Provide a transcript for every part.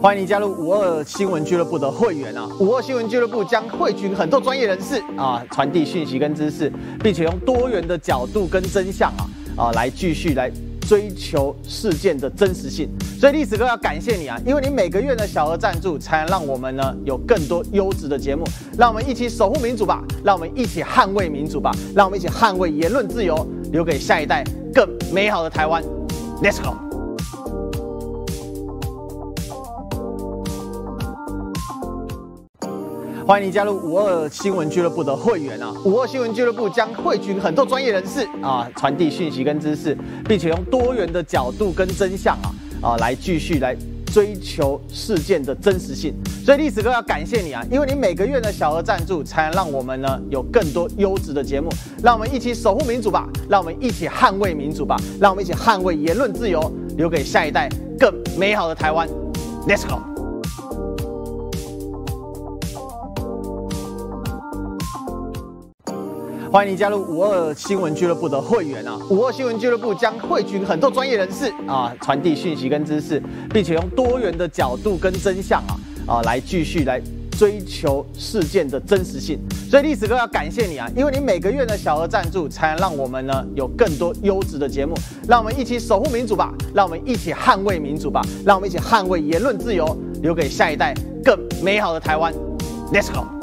欢迎你加入五二新闻俱乐部的会员啊！五二新闻俱乐部将汇聚很多专业人士啊，传递讯息跟知识，并且用多元的角度跟真相啊啊来继续来追求事件的真实性。所以历史哥要感谢你啊，因为你每个月的小额赞助，才能让我们呢有更多优质的节目。让我们一起守护民主吧，让我们一起捍卫民主吧，让我们一起捍卫言论自由，留给下一代更美好的台湾。Let's go！欢迎你加入五二新闻俱乐部的会员啊！五二新闻俱乐部将汇聚很多专业人士啊，传递讯息跟知识，并且用多元的角度跟真相啊啊来继续来追求事件的真实性。所以历史哥要感谢你啊，因为你每个月的小额赞助，才能让我们呢有更多优质的节目。让我们一起守护民主吧，让我们一起捍卫民主吧，让我们一起捍卫言论自由，留给下一代更美好的台湾。Let's go！欢迎你加入五二新闻俱乐部的会员啊！五二新闻俱乐部将汇聚很多专业人士啊，传递讯息跟知识，并且用多元的角度跟真相啊啊来继续来追求事件的真实性。所以历史哥要感谢你啊，因为你每个月的小额赞助，才能让我们呢有更多优质的节目。让我们一起守护民主吧，让我们一起捍卫民主吧，让我们一起捍卫言论自由，留给下一代更美好的台湾。Let's go！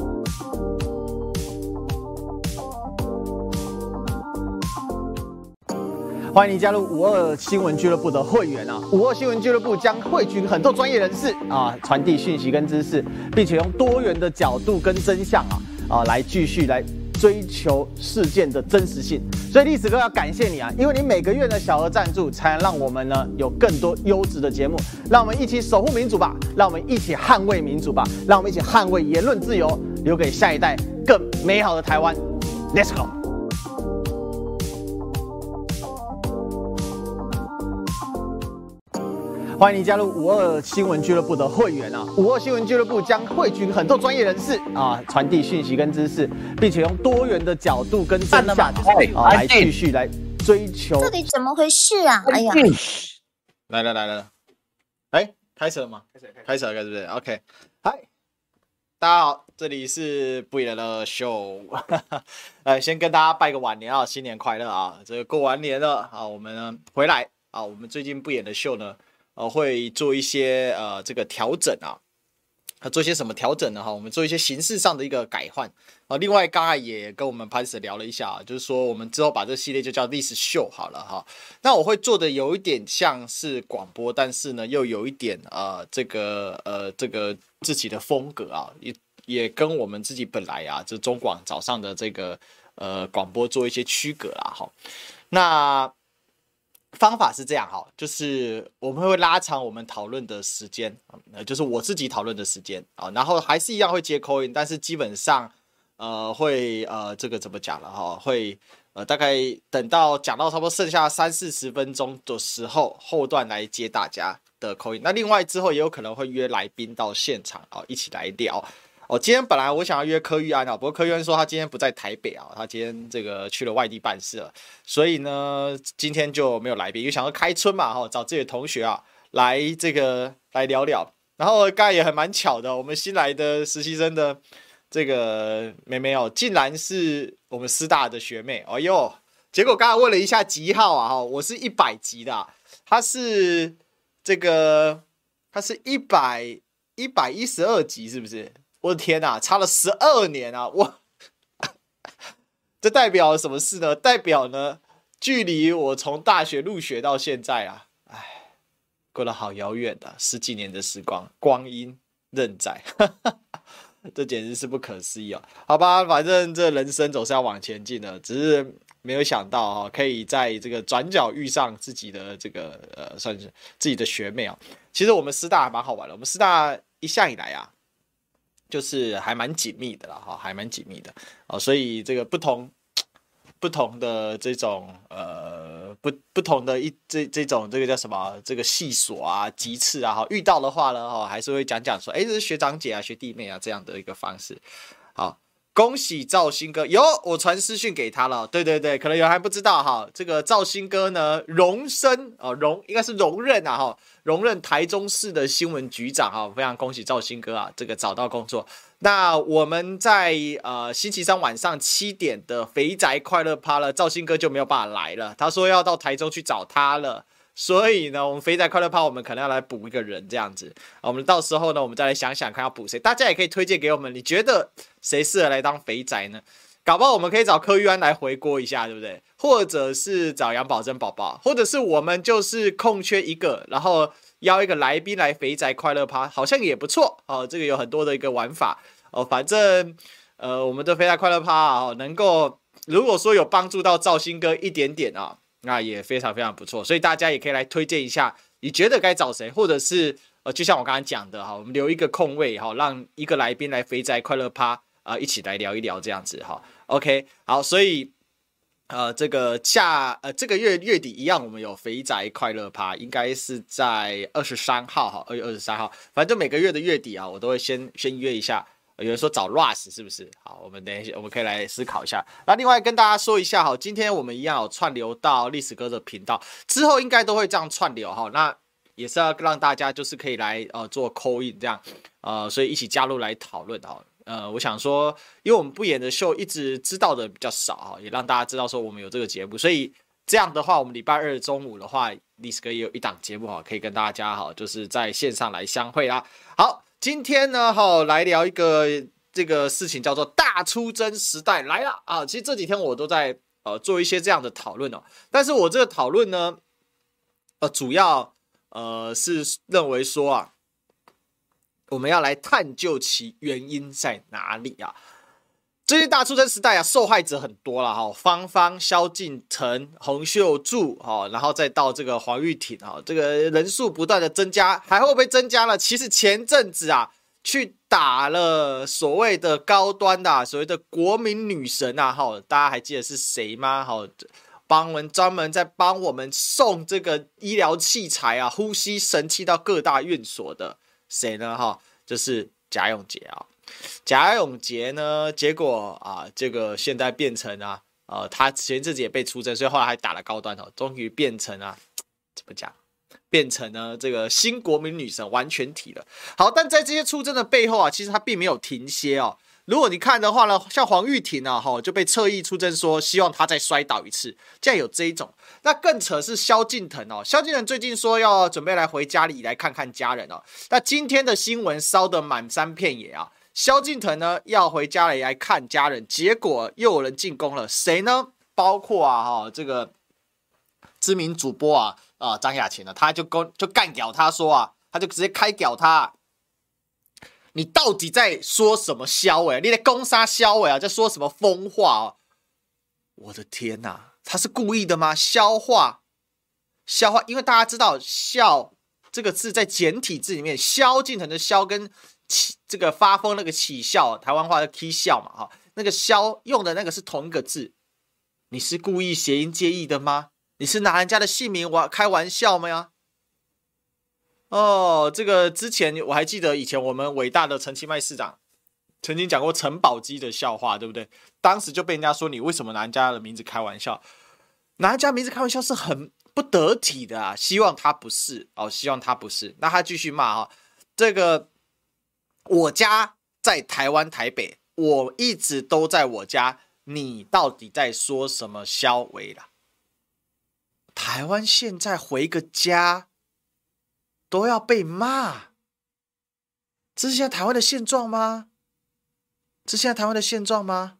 欢迎你加入五二新闻俱乐部的会员啊！五二新闻俱乐部将汇聚很多专业人士啊，传递讯息跟知识，并且用多元的角度跟真相啊啊来继续来追求事件的真实性。所以历史哥要感谢你啊，因为你每个月的小额赞助，才能让我们呢有更多优质的节目。让我们一起守护民主吧，让我们一起捍卫民主吧，让我们一起捍卫言论自由，留给下一代更美好的台湾。Let's go！欢迎你加入五二新闻俱乐部的会员啊！五二新闻俱乐部将汇聚很多专业人士啊，传递讯息跟知识，并且用多元的角度跟真相啊来继续来追求。到底怎么回事啊？哎呀，来了来了，哎，开始了吗？开始了，开始了，是不是？OK，嗨，大家好，这里是不演的秀，来 先跟大家拜个晚年啊，新年快乐啊！这个过完年了啊，我们呢回来啊，我们最近不演的秀呢。呃，会做一些呃这个调整啊，做一些什么调整呢？哈，我们做一些形式上的一个改换啊。另外，刚才也跟我们潘 Sir 聊了一下啊，就是说我们之后把这个系列就叫历史秀好了哈。那我会做的有一点像是广播，但是呢又有一点呃这个呃这个自己的风格啊，也也跟我们自己本来啊，就中广早上的这个呃广播做一些区隔啦哈。那。方法是这样哈，就是我们会拉长我们讨论的时间，呃，就是我自己讨论的时间啊，然后还是一样会接口音但是基本上，呃，会呃，这个怎么讲了哈？会呃，大概等到讲到差不多剩下三四十分钟的时候，后段来接大家的口音。那另外之后也有可能会约来宾到现场啊，一起来聊。哦，今天本来我想要约柯玉安啊，不过柯玉安说他今天不在台北啊，他今天这个去了外地办事了，所以呢，今天就没有来宾。又想要开春嘛，哈，找自己的同学啊来这个来聊聊。然后刚才也很蛮巧的，我们新来的实习生的这个妹妹哦，竟然是我们师大的学妹。哎呦，结果刚才问了一下级号啊，哈，我是一百级的，她是这个，她是一百一百一十二级，是不是？我的天呐，差了十二年啊！我 这代表什么事呢？代表呢，距离我从大学入学到现在啊，哎，过了好遥远的十几年的时光，光阴荏在，这简直是不可思议哦！好吧，反正这人生总是要往前进的，只是没有想到哈，可以在这个转角遇上自己的这个呃，算是自己的学妹啊。其实我们师大还蛮好玩的，我们师大一向以来啊。就是还蛮紧密的了，哈，还蛮紧密的哦，所以这个不同不同的这种呃不不同的一这这种这个叫什么这个系所啊级次啊哈，遇到的话呢哈，还是会讲讲说，哎，这是学长姐啊学弟妹啊这样的一个方式。好，恭喜兆兴哥，有我传私讯给他了。对对对，可能有人还不知道哈，这个兆兴哥呢，荣升啊，荣应该是荣任啊哈，荣任台中市的新闻局长哈，非常恭喜兆兴哥啊，这个找到工作。那我们在呃星期三晚上七点的肥宅快乐趴了，兆兴哥就没有办法来了，他说要到台中去找他了。所以呢，我们肥宅快乐趴，我们可能要来补一个人这样子。我们到时候呢，我们再来想想看要补谁。大家也可以推荐给我们，你觉得谁适合来当肥宅呢？搞不好我们可以找柯玉安来回锅一下，对不对？或者是找杨宝珍宝宝，或者是我们就是空缺一个，然后邀一个来宾来肥宅快乐趴，好像也不错哦。这个有很多的一个玩法哦。反正呃，我们的肥宅快乐趴啊，能够如果说有帮助到赵兴哥一点点啊。那也非常非常不错，所以大家也可以来推荐一下，你觉得该找谁，或者是呃，就像我刚才讲的哈，我们留一个空位哈，让一个来宾来肥宅快乐趴啊，一起来聊一聊这样子哈。OK，好，所以呃，这个下呃这个月月底一样，我们有肥宅快乐趴，应该是在二十三号哈，二月二十三号，反正每个月的月底啊，我都会先先约一下。有人说找 Russ 是不是？好，我们等一下，我们可以来思考一下。那另外跟大家说一下哈，今天我们一样有串流到历史哥的频道，之后应该都会这样串流哈。那也是要让大家就是可以来呃做 call in 这样，呃，所以一起加入来讨论哈。呃，我想说，因为我们不演的秀一直知道的比较少哈，也让大家知道说我们有这个节目，所以这样的话，我们礼拜二中午的话，历史哥也有一档节目哈，可以跟大家哈，就是在线上来相会啦。好。今天呢，哈，来聊一个这个事情，叫做大出征时代来了啊！其实这几天我都在呃做一些这样的讨论哦，但是我这个讨论呢，呃，主要呃是认为说啊，我们要来探究其原因在哪里啊。最近大出生时代啊，受害者很多了哈，芳芳、萧敬腾、洪秀柱哈，然后再到这个黄玉婷哈，这个人数不断的增加，还会不会增加了？其实前阵子啊，去打了所谓的高端的、啊、所谓的国民女神啊哈，大家还记得是谁吗？哈，帮我们专门在帮我们送这个医疗器材啊、呼吸神器到各大院所的谁呢？哈，就是贾永杰啊。贾永婕呢？结果啊，这个现在变成啊，呃，他前阵子也被出征，所以后来还打了高端哦，终于变成啊，怎么讲？变成了这个新国民女神完全体了。好，但在这些出征的背后啊，其实他并没有停歇哦。如果你看的话呢，像黄玉婷啊，哈，就被侧翼出征说希望他再摔倒一次，竟然有这一种。那更扯是萧敬腾哦，萧敬腾最近说要准备来回家里来看看家人哦。那今天的新闻烧得满山遍野啊。萧敬腾呢要回家里来看家人，结果又有人进攻了，谁呢？包括啊哈这个知名主播啊啊张雅琴呢，他就跟就干屌他说啊，他就直接开屌他，你到底在说什么萧哎？你在攻杀萧伟啊？在说什么疯话啊？我的天呐，他是故意的吗？消化消化，因为大家知道“萧”这个字在简体字里面，萧敬腾的“萧”跟起这个发疯那个起笑，台湾话的起笑嘛，哈，那个笑用的那个是同一个字，你是故意谐音介意的吗？你是拿人家的姓名玩开玩笑吗？呀？哦，这个之前我还记得以前我们伟大的陈其迈市长曾经讲过陈宝基的笑话，对不对？当时就被人家说你为什么拿人家的名字开玩笑？拿人家名字开玩笑是很不得体的啊！希望他不是哦，希望他不是。那他继续骂哈，这个。我家在台湾台北，我一直都在我家。你到底在说什么？萧微啦？台湾现在回个家都要被骂，这是现在台湾的现状吗？这是现在台湾的现状吗？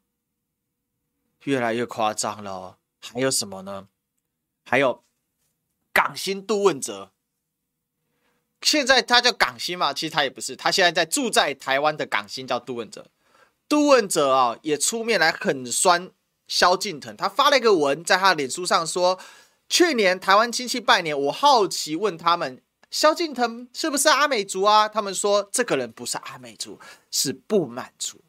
越来越夸张了哦。还有什么呢？还有港星杜汶泽。现在他叫港星嘛，其实他也不是，他现在在住在台湾的港星叫杜汶泽。杜汶泽啊，也出面来狠酸萧敬腾，他发了一个文在他的脸书上说，去年台湾亲戚拜年，我好奇问他们，萧敬腾是不是阿美族啊？他们说这个人不是阿美族，是不满族。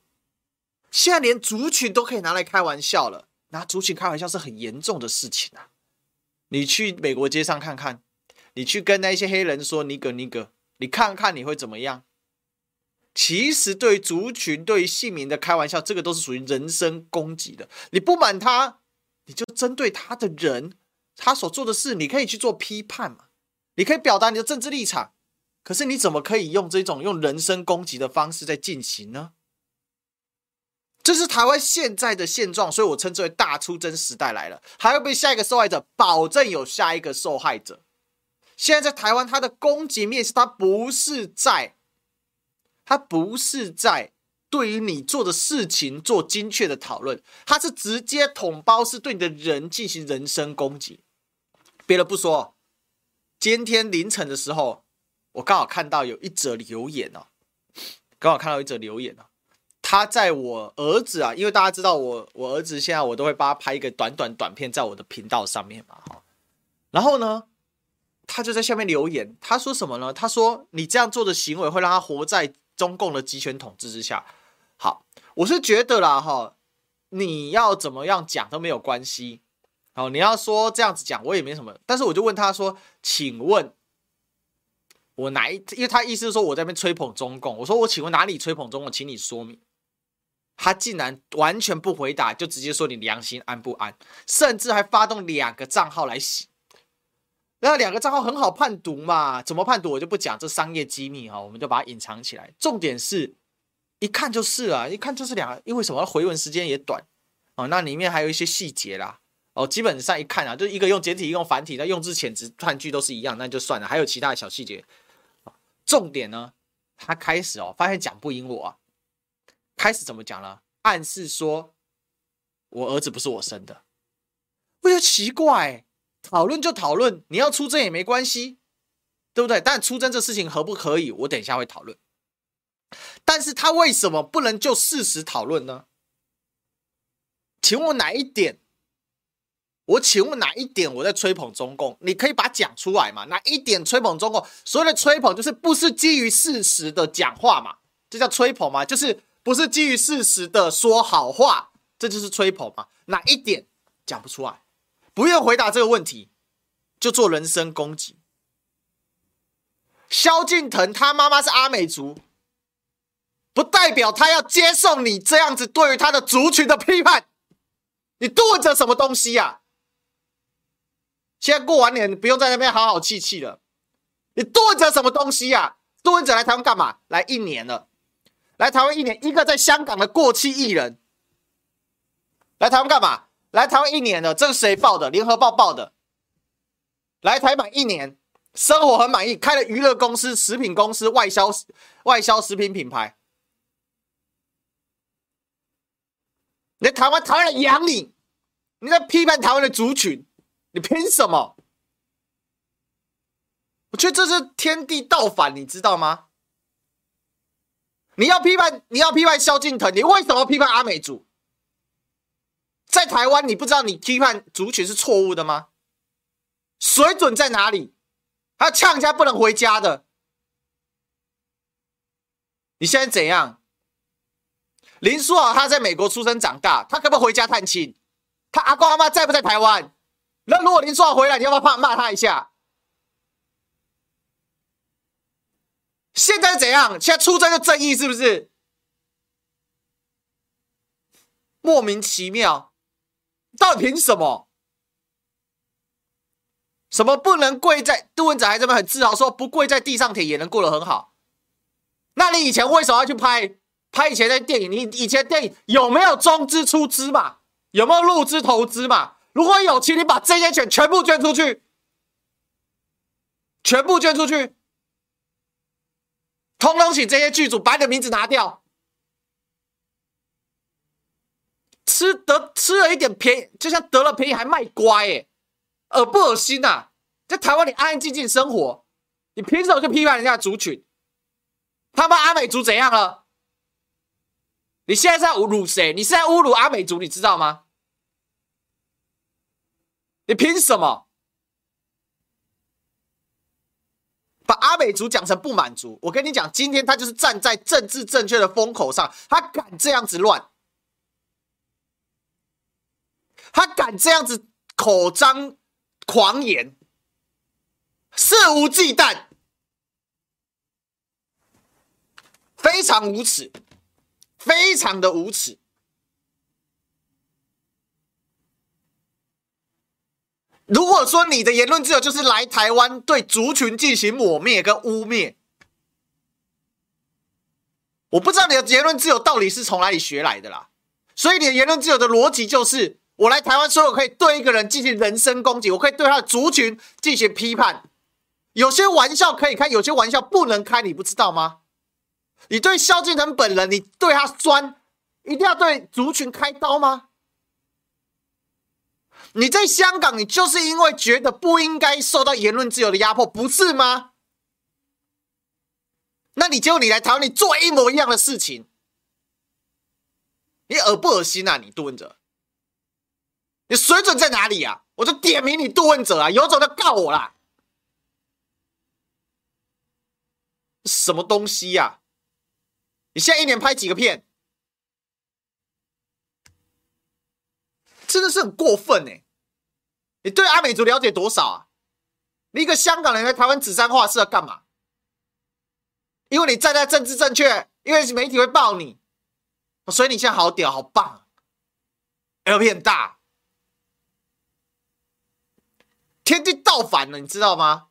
现在连族群都可以拿来开玩笑了，拿族群开玩笑是很严重的事情啊！你去美国街上看看。你去跟那些黑人说尼格尼格，你看看你会怎么样？其实对于族群、对于姓名的开玩笑，这个都是属于人身攻击的。你不满他，你就针对他的人，他所做的事，你可以去做批判嘛，你可以表达你的政治立场。可是你怎么可以用这种用人身攻击的方式在进行呢？这是台湾现在的现状，所以我称之为大出征时代来了。还会被下一个受害者？保证有下一个受害者。现在在台湾，他的攻击面是，他不是在，他不是在对于你做的事情做精确的讨论，他是直接统包，是对你的人进行人身攻击。别的不说，今天凌晨的时候。我刚好看到有一则留言哦，刚好看到一则留言哦，他在我儿子啊，因为大家知道我我儿子现在我都会帮他拍一个短短短片在我的频道上面嘛哈，然后呢，他就在下面留言，他说什么呢？他说你这样做的行为会让他活在中共的集权统治之下。好，我是觉得啦哈，你要怎么样讲都没有关系，好，你要说这样子讲我也没什么，但是我就问他说，请问。我哪一？因为他意思是说我在那边吹捧中共。我说我请问哪里吹捧中共？请你说明。他竟然完全不回答，就直接说你良心安不安？甚至还发动两个账号来洗。那两个账号很好判读嘛？怎么判读我就不讲，这商业机密哈，我们就把它隐藏起来。重点是，一看就是啊，一看就是两个。因为什么？回文时间也短哦，那里面还有一些细节啦。哦，基本上一看啊，就一个用简体，一个用繁体，那用字遣词断句都是一样，那就算了。还有其他的小细节。重点呢，他开始哦，发现讲不赢我啊，开始怎么讲了？暗示说，我儿子不是我生的，我就奇怪。讨论就讨论，你要出征也没关系，对不对？但出征这事情可不可以？我等一下会讨论。但是他为什么不能就事实讨论呢？请问哪一点？我请问哪一点我在吹捧中共？你可以把它讲出来嘛？哪一点吹捧中共？所谓的吹捧就是不是基于事实的讲话嘛？这叫吹捧嘛？就是不是基于事实的说好话，这就是吹捧嘛？哪一点讲不出来？不用回答这个问题，就做人身攻击。萧敬腾他妈妈是阿美族，不代表他要接受你这样子对于他的族群的批判。你肚着什么东西呀？现在过完年，不用在那边好好气气了。你杜文泽什么东西呀、啊？杜文泽来台湾干嘛？来一年了，来台湾一年，一个在香港的过气艺人，来台湾干嘛？来台湾一年了，这是谁报的？联合报报的。来台满一年，生活很满意，开了娱乐公司、食品公司，外销外销食品品牌。你在台湾，台湾人养你，你在批判台湾的族群。你凭什么？我觉得这是天地倒反，你知道吗？你要批判，你要批判萧敬腾，你为什么批判阿美族？在台湾，你不知道你批判族群是错误的吗？水准在哪里？还要呛人家不能回家的？你现在怎样？林书豪他在美国出生长大，他可不可以回家探亲？他阿公阿妈在不在台湾？那如果林书豪回来，你要不要怕骂他一下？现在怎样？现在出征就正义是不是？莫名其妙，到底凭什么？什么不能跪在？杜文泽还这么很自豪说，不跪在地上舔也能过得很好。那你以前为什么要去拍？拍以前的电影？你以前电影有没有中资出资嘛？有没有入资投资嘛？如果有，请你把这些钱全部捐出去，全部捐出去，通通请这些剧组把你的名字拿掉。吃得吃了一点便宜，就像得了便宜还卖乖，哎，恶不恶心呐、啊？在台湾你安安静静生活，你凭什么去批判人家族群？他妈阿美族怎样了？你现在在侮辱谁？你是在侮辱阿美族，你知道吗？你凭什么把阿美族讲成不满族？我跟你讲，今天他就是站在政治正确的风口上，他敢这样子乱，他敢这样子口张狂言，肆无忌惮，非常无耻，非常的无耻。如果说你的言论自由就是来台湾对族群进行抹灭跟污蔑，我不知道你的言论自由到底是从哪里学来的啦。所以你的言论自由的逻辑就是，我来台湾，所以我可以对一个人进行人身攻击，我可以对他的族群进行批判。有些玩笑可以开，有些玩笑不能开，你不知道吗？你对萧敬腾本人，你对他酸，一定要对族群开刀吗？你在香港，你就是因为觉得不应该受到言论自由的压迫，不是吗？那你结果你来台湾，你做一模一样的事情，你恶不恶心啊？你蹲着，你水准在哪里啊？我就点名你杜汶泽啊，有种就告我啦！什么东西呀、啊？你现在一年拍几个片？真的是很过分哎！你对阿美族了解多少啊？你一个香港人来台湾指桑画是要干嘛？因为你站在政治正确，因为媒体会报你，所以你现在好屌好棒，L 片大，天地倒反了，你知道吗？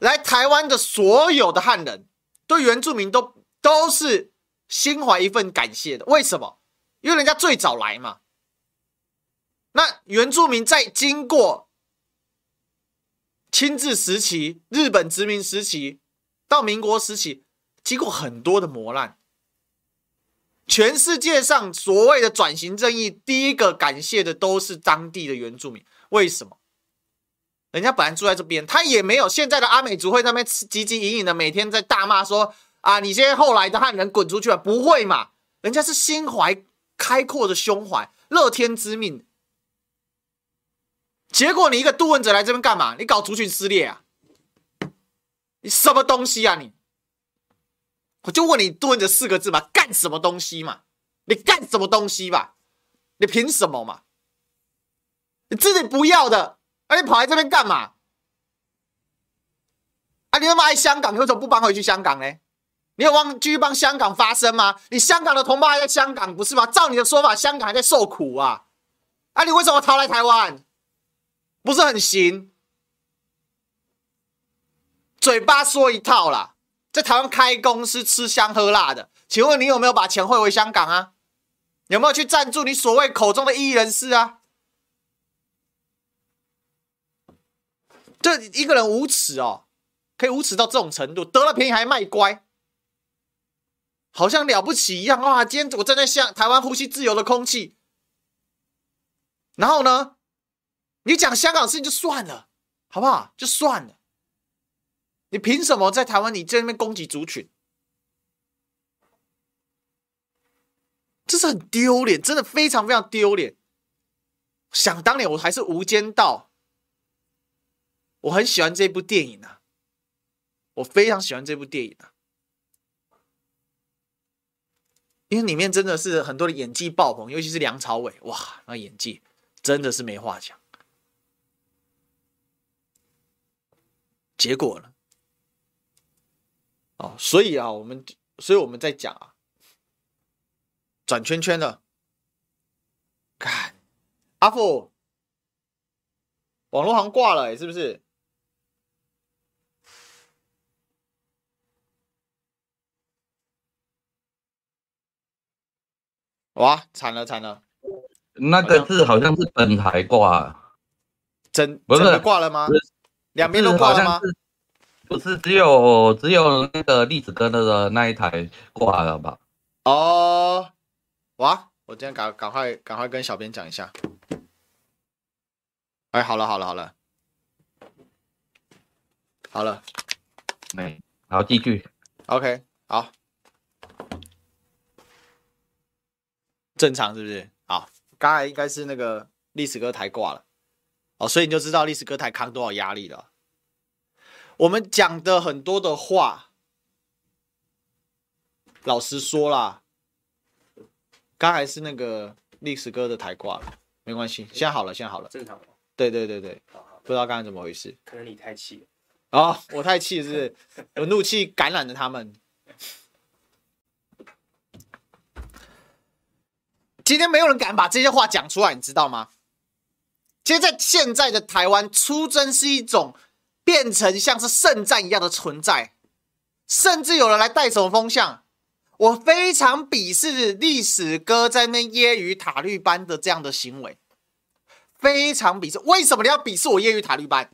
来台湾的所有的汉人，对原住民都都是心怀一份感谢的。为什么？因为人家最早来嘛。那原住民在经过清治时期、日本殖民时期到民国时期，经过很多的磨难。全世界上所谓的转型正义，第一个感谢的都是当地的原住民。为什么？人家本来住在这边，他也没有现在的阿美族会在那边汲汲营营的每天在大骂说啊，你这些后来的汉人滚出去了，不会嘛？人家是心怀开阔的胸怀，乐天知命。结果你一个杜汶泽来这边干嘛？你搞族群撕裂啊？你什么东西啊你？我就问你杜汶泽四个字嘛，干什么东西嘛？你干什么东西吧？你凭什么嘛？你自己不要的，而你跑来这边干嘛？啊，你那么爱香港，你为什么不搬回去香港呢？你有忘继续帮香港发声吗？你香港的同胞还在香港不是吗？照你的说法，香港还在受苦啊！啊，你为什么逃来台湾？不是很行，嘴巴说一套啦，在台湾开公司吃香喝辣的，请问你有没有把钱汇回香港啊？有没有去赞助你所谓口中的异议人士啊？这一个人无耻哦，可以无耻到这种程度，得了便宜还卖乖，好像了不起一样哇！今天我站在香台湾呼吸自由的空气，然后呢？你讲香港事情就算了，好不好？就算了。你凭什么在台湾？你在那边攻击族群？这是很丢脸，真的非常非常丢脸。想当年我还是无间道，我很喜欢这部电影啊，我非常喜欢这部电影啊，因为里面真的是很多的演技爆棚，尤其是梁朝伟，哇，那演技真的是没话讲。结果呢？哦，所以啊，我们，所以我们在讲啊，转圈圈了。看，阿富，网络好像挂了，是不是？哇，惨了惨了！那个字好像是本台挂，真不是挂了吗？两边都挂了吗？不是只有只有那个栗子哥那个那一台挂了吧？哦，哇！我今天赶赶快赶快跟小编讲一下。哎，好了好了好了，好了，没，好继续。OK，好，正常是不是？好，刚才应该是那个历史哥台挂了。哦，所以你就知道历史哥台扛多少压力了。我们讲的很多的话，老实说啦，刚才是那个历史哥的台挂了，没关系，现在好了，现在好了，正常。对对对对，不知道刚才怎么回事，可能你太气了。哦，我太气是不是？我怒气感染了他们。今天没有人敢把这些话讲出来，你知道吗？其实，在现在的台湾，出征是一种变成像是圣战一样的存在，甚至有人来带什么风向。我非常鄙视历史哥在那揶揄塔绿班的这样的行为，非常鄙视。为什么你要鄙视我揶揄塔绿班？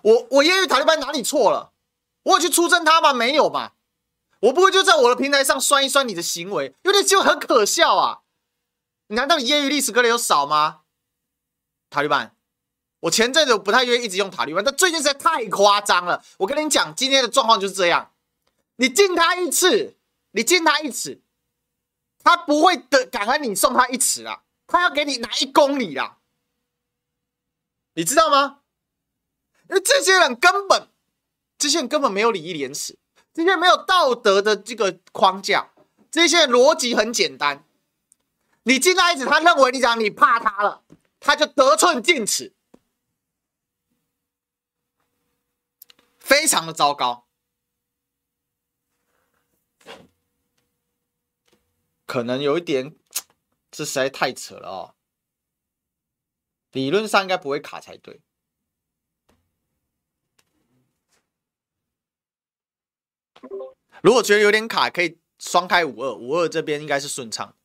我我揶揄塔绿班哪里错了？我有去出征他吗？没有吧。我不会就在我的平台上酸一酸你的行为，有点就很可笑啊！难道你业余历史课的有少吗？塔利班，我前阵子不太愿意一直用塔利班，但最近实在太夸张了。我跟你讲，今天的状况就是这样：你敬他一尺，你敬他一尺，他不会的感恩你送他一尺啊，他要给你拿一公里啊，你知道吗？因为这些人根本，这些人根本没有礼义廉耻。这些没有道德的这个框架，这些逻辑很简单。你进来一次，他认为你讲你怕他了，他就得寸进尺，非常的糟糕。可能有一点，这实在太扯了哦。理论上应该不会卡才对。如果觉得有点卡，可以双开五二，五二这边应该是顺畅。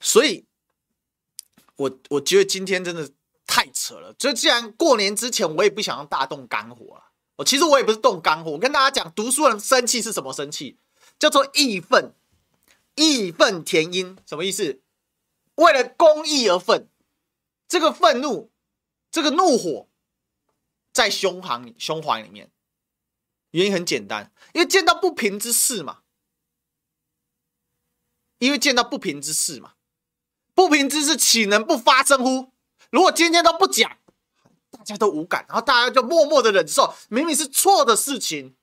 所以，我我觉得今天真的太扯了。就既然过年之前，我也不想要大动肝火了。我其实我也不是动肝火，我跟大家讲，读书人生气是什么生气？叫做义愤，义愤填膺，什么意思？为了公义而愤，这个愤怒，这个怒火。在胸膛、胸怀里面，原因很简单，因为见到不平之事嘛，因为见到不平之事嘛，不平之事岂能不发生乎？如果今天都不讲，大家都无感，然后大家就默默的忍受，明明是错的事情，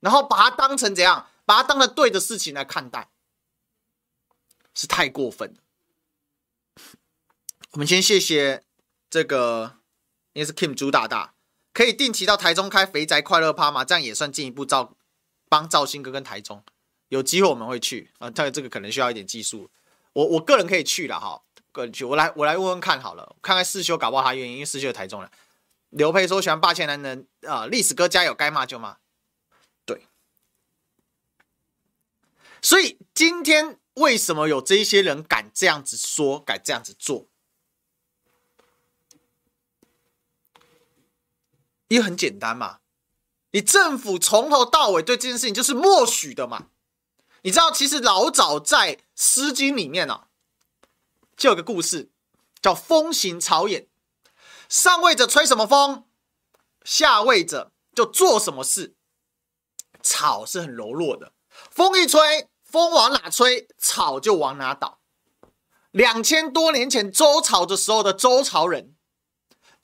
然后把它当成怎样？把它当成对的事情来看待，是太过分了。我们先谢谢这个，应该是 Kim 朱大大。可以定期到台中开肥宅快乐趴吗？这样也算进一步造帮赵兴哥跟台中有机会我们会去啊，但这个可能需要一点技术。我我个人可以去了哈，个人去，我来我来问问看好了，看看世修搞不好他愿意，因为世修台中人。刘佩说喜欢霸气男人啊，历史哥加油，该骂就骂。对，所以今天为什么有这些人敢这样子说，敢这样子做？因为很简单嘛，你政府从头到尾对这件事情就是默许的嘛。你知道，其实老早在《诗经》里面啊，就有个故事叫“风行草偃”，上位者吹什么风，下位者就做什么事。草是很柔弱的，风一吹，风往哪吹，草就往哪倒。两千多年前周朝的时候的周朝人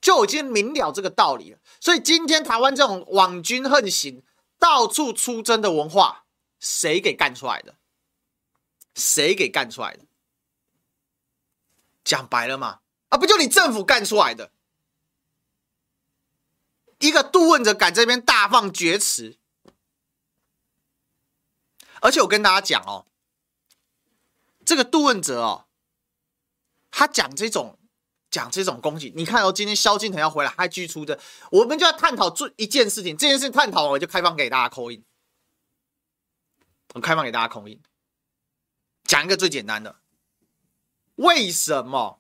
就已经明了这个道理了。所以今天台湾这种网军横行、到处出征的文化，谁给干出来的？谁给干出来的？讲白了嘛，啊，不就你政府干出来的？一个杜汶泽敢这边大放厥词，而且我跟大家讲哦，这个杜汶泽哦，他讲这种。讲这种攻击，你看哦，今天萧敬腾要回来，还继续出征，我们就要探讨这一件事情。这件事探讨完，我就开放给大家扣印。我开放给大家扣印，讲一个最简单的，为什么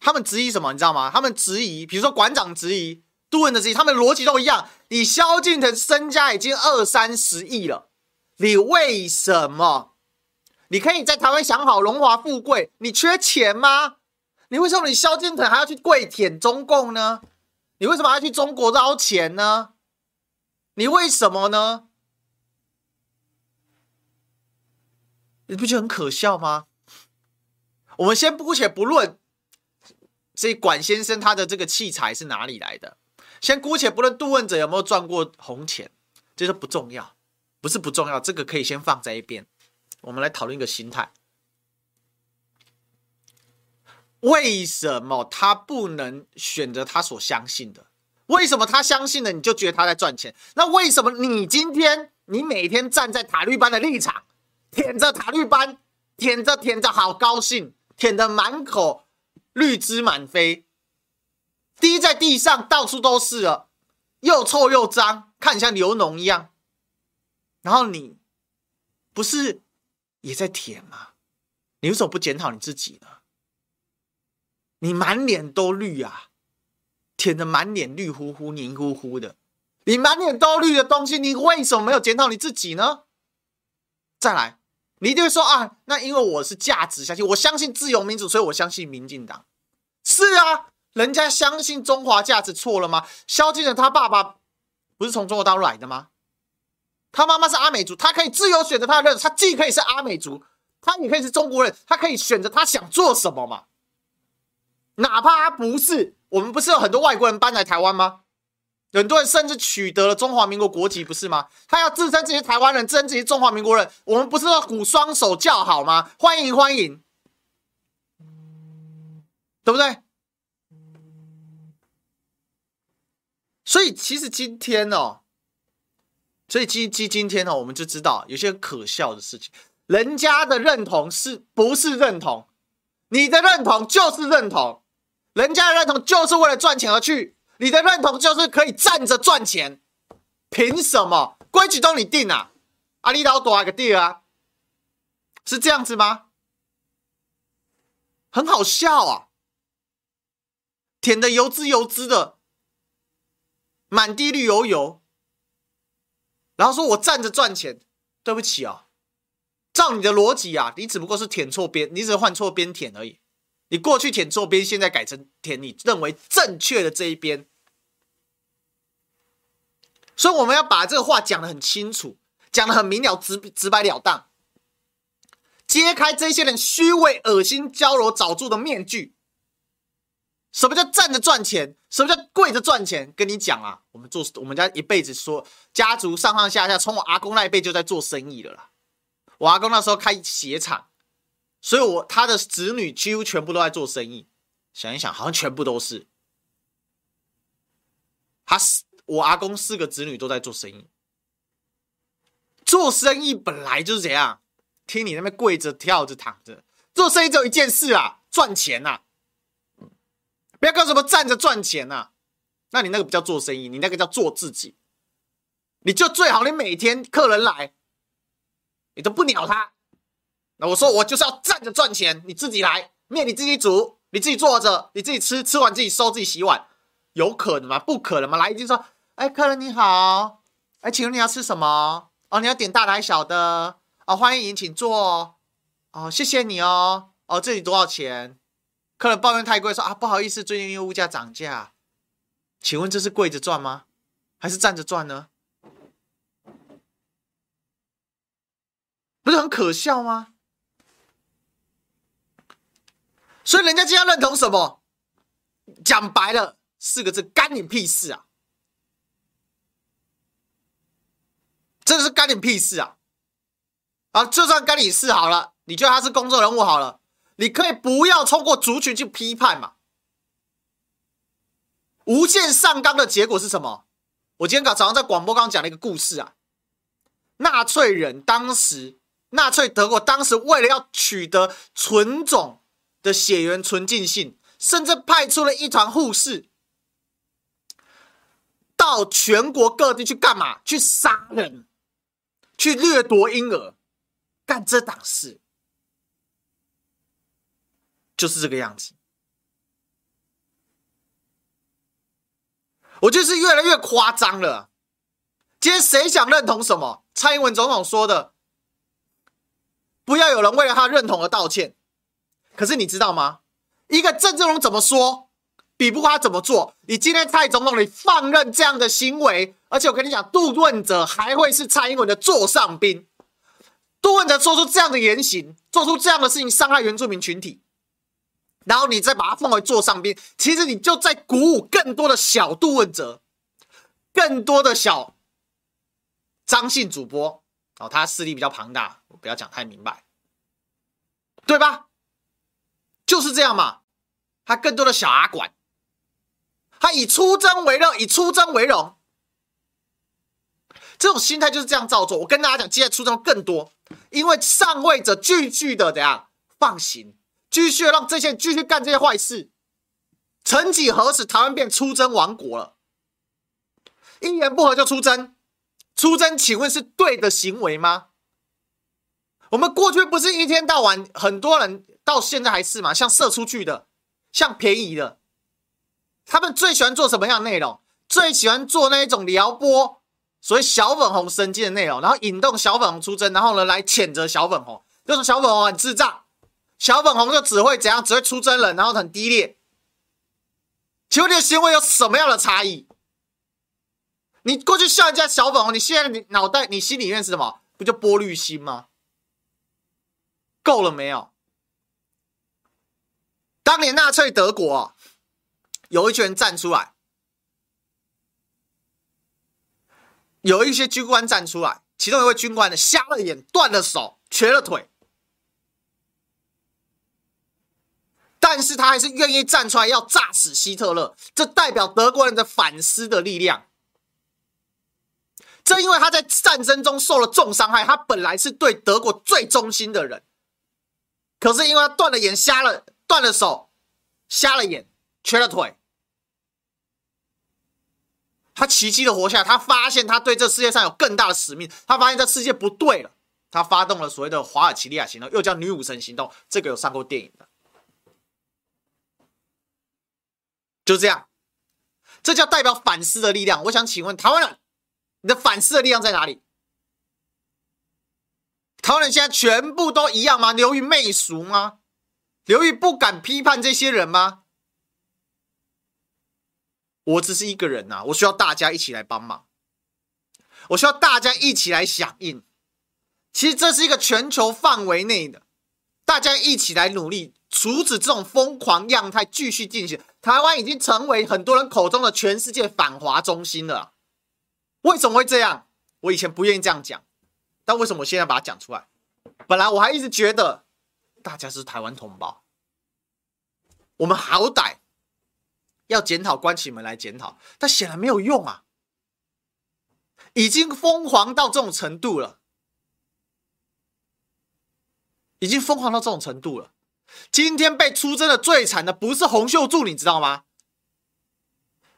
他们质疑什么？你知道吗？他们质疑，比如说馆长质疑，杜汶泽质疑，他们逻辑都一样。你萧敬腾身家已经二三十亿了，你为什么？你可以在台湾享好荣华富贵，你缺钱吗？你为什么你萧敬腾还要去跪舔中共呢？你为什么还要去中国捞钱呢？你为什么呢？你不觉得很可笑吗？我们先姑且不论这管先生他的这个器材是哪里来的，先姑且不论杜汶泽有没有赚过红钱，这都不重要，不是不重要，这个可以先放在一边。我们来讨论一个心态。为什么他不能选择他所相信的？为什么他相信的你就觉得他在赚钱？那为什么你今天你每天站在塔绿班的立场，舔着塔绿班，舔着舔着好高兴，舔得满口绿汁满飞，滴在地上到处都是了，又臭又脏，看你像流脓一样。然后你不是也在舔吗？你为什么不检讨你自己呢？你满脸都绿啊，舔得满脸绿乎乎、黏糊糊的。你满脸都绿的东西，你为什么没有检讨你自己呢？再来，你就会说啊，那因为我是价值相信，我相信自由民主，所以我相信民进党。是啊，人家相信中华价值错了吗？萧敬腾他爸爸不是从中国大陆来的吗？他妈妈是阿美族，他可以自由选择他的认，他既可以是阿美族，他也可以是中国人，他可以选择他想做什么嘛。哪怕他不是，我们不是有很多外国人搬来台湾吗？很多人甚至取得了中华民国国籍，不是吗？他要自称自己是台湾人，自称自己是中华民国人，我们不是要鼓双手叫好吗？欢迎欢迎，对不对？所以其实今天哦，所以今今今天哦，我们就知道有些可笑的事情，人家的认同是不是认同？你的认同就是认同，人家的认同就是为了赚钱而去。你的认同就是可以站着赚钱，凭什么？规矩都你定啊？阿里岛多个地啊？是这样子吗？很好笑啊！舔的油滋油滋的，满地绿油油，然后说我站着赚钱，对不起啊，照你的逻辑啊，你只不过是舔错边，你只是换错边舔而已。你过去舔错边，现在改成舔你认为正确的这一边，所以我们要把这个话讲得很清楚，讲得很明了、直直白了当，揭开这些人虚伪、恶心、娇柔、找住的面具。什么叫站着赚钱？什么叫跪着赚钱？跟你讲啊，我们做我们家一辈子说家族上上下下，从我阿公那一辈就在做生意了啦。我阿公那时候开鞋厂。所以我，他的子女几乎全部都在做生意。想一想，好像全部都是。他是我阿公四个子女都在做生意。做生意本来就是这样，听你那边跪着、跳着、躺着，做生意只有一件事啊，赚钱呐、啊。不要干什么站着赚钱呐、啊，那你那个不叫做生意，你那个叫做自己。你就最好，你每天客人来，你都不鸟他。那我说我就是要站着赚钱，你自己来，面你自己煮，你自己坐着，你自己吃，吃完自己收，自己洗碗，有可能吗？不可能吗？来一句说，哎，客人你好，哎，请问你要吃什么？哦，你要点大的还是小的？哦，欢迎，请坐。哦，谢谢你哦。哦，这里多少钱？客人抱怨太贵，说啊，不好意思，最近因为物价涨价。请问这是跪着赚吗？还是站着赚呢？不是很可笑吗？所以人家今天认同什么？讲白了四个字，干你屁事啊！真的是干你屁事啊！啊，就算干你事好了，你觉得他是公众人物好了，你可以不要通过族群去批判嘛。无限上纲的结果是什么？我今天早上在广播刚讲了一个故事啊，纳粹人当时，纳粹德国当时为了要取得纯种。的血缘纯净性，甚至派出了一团护士到全国各地去干嘛？去杀人，去掠夺婴儿，干这档事，就是这个样子。我就是越来越夸张了。今天谁想认同什么？蔡英文总统说的，不要有人为了他认同而道歉。可是你知道吗？一个郑志龙怎么说，比不过他怎么做。你今天蔡总统，你放任这样的行为，而且我跟你讲，杜汶泽还会是蔡英文的座上宾。杜汶泽做出这样的言行，做出这样的事情，伤害原住民群体，然后你再把他奉为座上宾，其实你就在鼓舞更多的小杜汶泽，更多的小张姓主播。哦，他势力比较庞大，我不要讲太明白，对吧？就是这样嘛，他更多的小阿管，他以出征为乐，以出征为荣。这种心态就是这样造作。我跟大家讲，接下来出征更多，因为上位者继续的怎样放行，继续让这些人继续干这些坏事。曾几何时，台湾变出征王国了，一言不合就出征，出征，请问是对的行为吗？我们过去不是一天到晚，很多人到现在还是嘛，像射出去的，像便宜的，他们最喜欢做什么样的内容？最喜欢做那一种撩拨，所谓小粉红神经的内容，然后引动小粉红出征，然后呢来谴责小粉红，就说小粉红很智障，小粉红就只会怎样，只会出征人，然后很低劣。请问你的行为有什么样的差异？你过去笑人家小粉红，你现在你脑袋你心里面是什么？不就玻璃心吗？够了没有？当年纳粹德国有一群人站出来，有一些军官站出来，其中一位军官呢瞎了眼、断了手、瘸了腿。但是他还是愿意站出来要炸死希特勒，这代表德国人的反思的力量。正因为他在战争中受了重伤害，他本来是对德国最忠心的人，可是因为他断了眼、瞎了、断了手、瞎了眼、瘸了腿，他奇迹的活下来。他发现他对这世界上有更大的使命，他发现这世界不对了，他发动了所谓的华尔齐利亚行动，又叫女武神行动，这个有上过电影的。就这样，这叫代表反思的力量。我想请问台湾人，你的反思的力量在哪里？台湾人现在全部都一样吗？流于媚俗吗？流于不敢批判这些人吗？我只是一个人呐、啊，我需要大家一起来帮忙，我需要大家一起来响应。其实这是一个全球范围内的，大家一起来努力。阻止这种疯狂样态继续进行，台湾已经成为很多人口中的全世界反华中心了。为什么会这样？我以前不愿意这样讲，但为什么我现在把它讲出来？本来我还一直觉得大家是台湾同胞，我们好歹要检讨，关起门来检讨，但显然没有用啊！已经疯狂到这种程度了，已经疯狂到这种程度了。今天被出征的最惨的不是洪秀柱，你知道吗？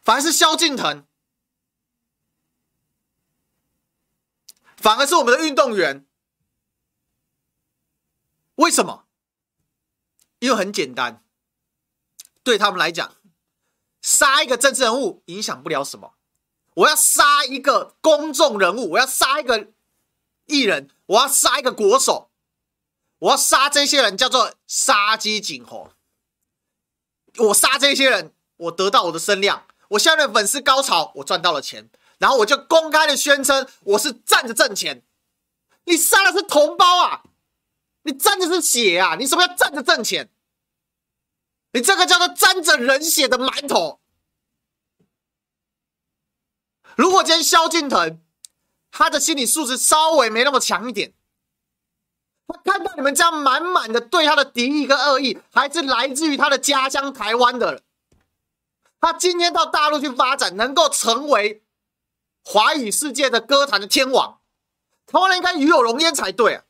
反而是萧敬腾，反而是我们的运动员。为什么？因为很简单，对他们来讲，杀一个政治人物影响不了什么。我要杀一个公众人物，我要杀一个艺人，我要杀一个国手。我要杀这些人，叫做杀鸡儆猴。我杀这些人，我得到我的声量，我下面粉丝高潮，我赚到了钱，然后我就公开的宣称我是站着挣钱。你杀的是同胞啊，你沾的是血啊，你什么要站着挣钱？你这个叫做沾着人血的馒头。如果今天萧敬腾他的心理素质稍微没那么强一点。他看到你们这样满满的对他的敌意跟恶意，还是来自于他的家乡台湾的人。他今天到大陆去发展，能够成为华语世界的歌坛的天王，台湾人应该与有荣焉才对啊。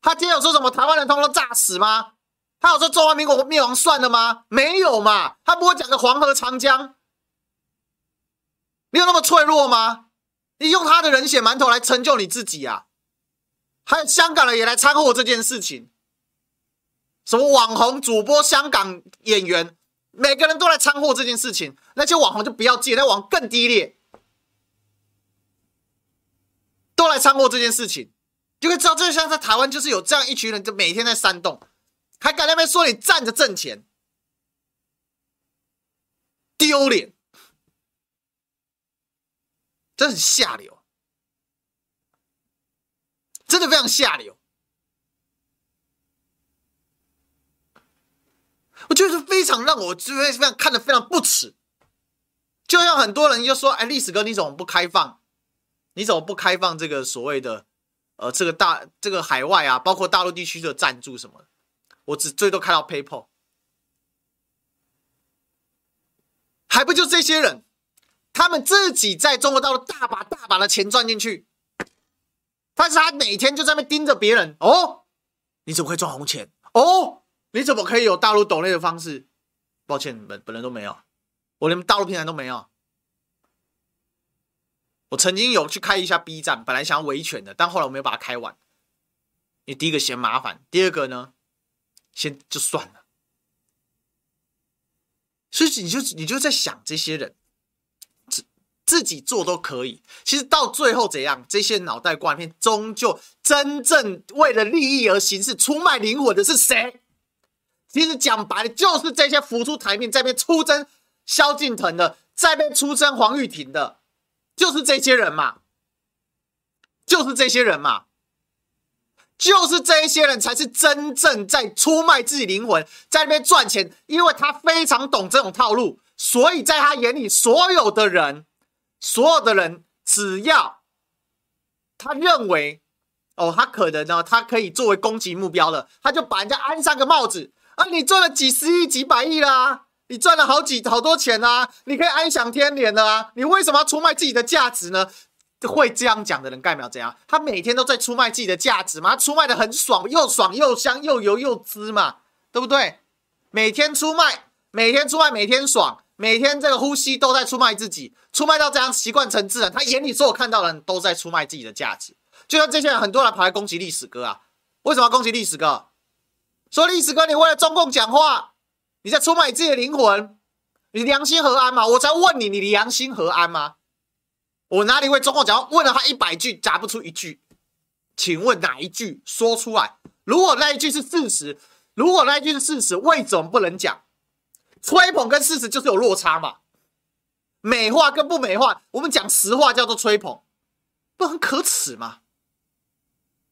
他今天有说什么台湾人通通炸死吗？他有说中华民国灭亡算了吗？没有嘛。他不会讲个黄河长江？你有那么脆弱吗？你用他的人血馒头来成就你自己啊？还有香港人也来掺和这件事情，什么网红、主播、香港演员，每个人都来掺和这件事情。那些网红就不要借，那网更低劣，都来掺和这件事情，就会知道，就像在台湾，就是有这样一群人，就每天在煽动，还敢在那边说你站着挣钱，丢脸，真的很下流。真的非常下流，我就是非常让我就是非常看得非常不齿。就像很多人就说：“哎，历史哥，你怎么不开放？你怎么不开放这个所谓的呃，这个大这个海外啊，包括大陆地区的赞助什么？我只最多看到 PayPal，还不就这些人？他们自己在中国大陆大把大把的钱赚进去，但是他每天就在那盯着别人哦，你怎么可以赚红钱？哦，你怎么可以有大陆抖内的方式？抱歉，本本人都没有，我连大陆平台都没有。我曾经有去开一下 B 站，本来想要维权的，但后来我没有把它开完。你第一个嫌麻烦，第二个呢，先就算了。所以你就你就在想这些人，自自己做都可以。其实到最后怎样，这些脑袋瓜里面终究真正为了利益而行事、出卖灵魂的是谁？其实讲白了，就是这些浮出台面在那边出征萧敬腾的，在那边出征黄玉婷的。就是这些人嘛，就是这些人嘛，就是这一些人才是真正在出卖自己灵魂，在那边赚钱，因为他非常懂这种套路，所以在他眼里，所有的人，所有的人，只要他认为，哦，他可能呢，他可以作为攻击目标了，他就把人家安上个帽子，啊，你赚了几十亿、几百亿啦。你赚了好几好多钱啊，你可以安享天年了啊！你为什么要出卖自己的价值呢？会这样讲的人，盖秒怎样？他每天都在出卖自己的价值嘛，他出卖的很爽，又爽又香又油又滋嘛，对不对？每天出卖，每天出卖，每天爽，每天这个呼吸都在出卖自己，出卖到这样习惯成自然，他眼里所有看到的人都在出卖自己的价值。就像这些人，很多人跑来攻击历史哥啊，为什么要攻击历史哥？说历史哥，你为了中共讲话。你在出卖自己的灵魂，你良心何安吗？我才问你，你良心何安吗？我哪里会中共讲？问了他一百句，答不出一句。请问哪一句说出来？如果那一句是事实，如果那一句是事实，为什么不能讲？吹捧跟事实就是有落差嘛？美化跟不美化，我们讲实话叫做吹捧，不很可耻吗？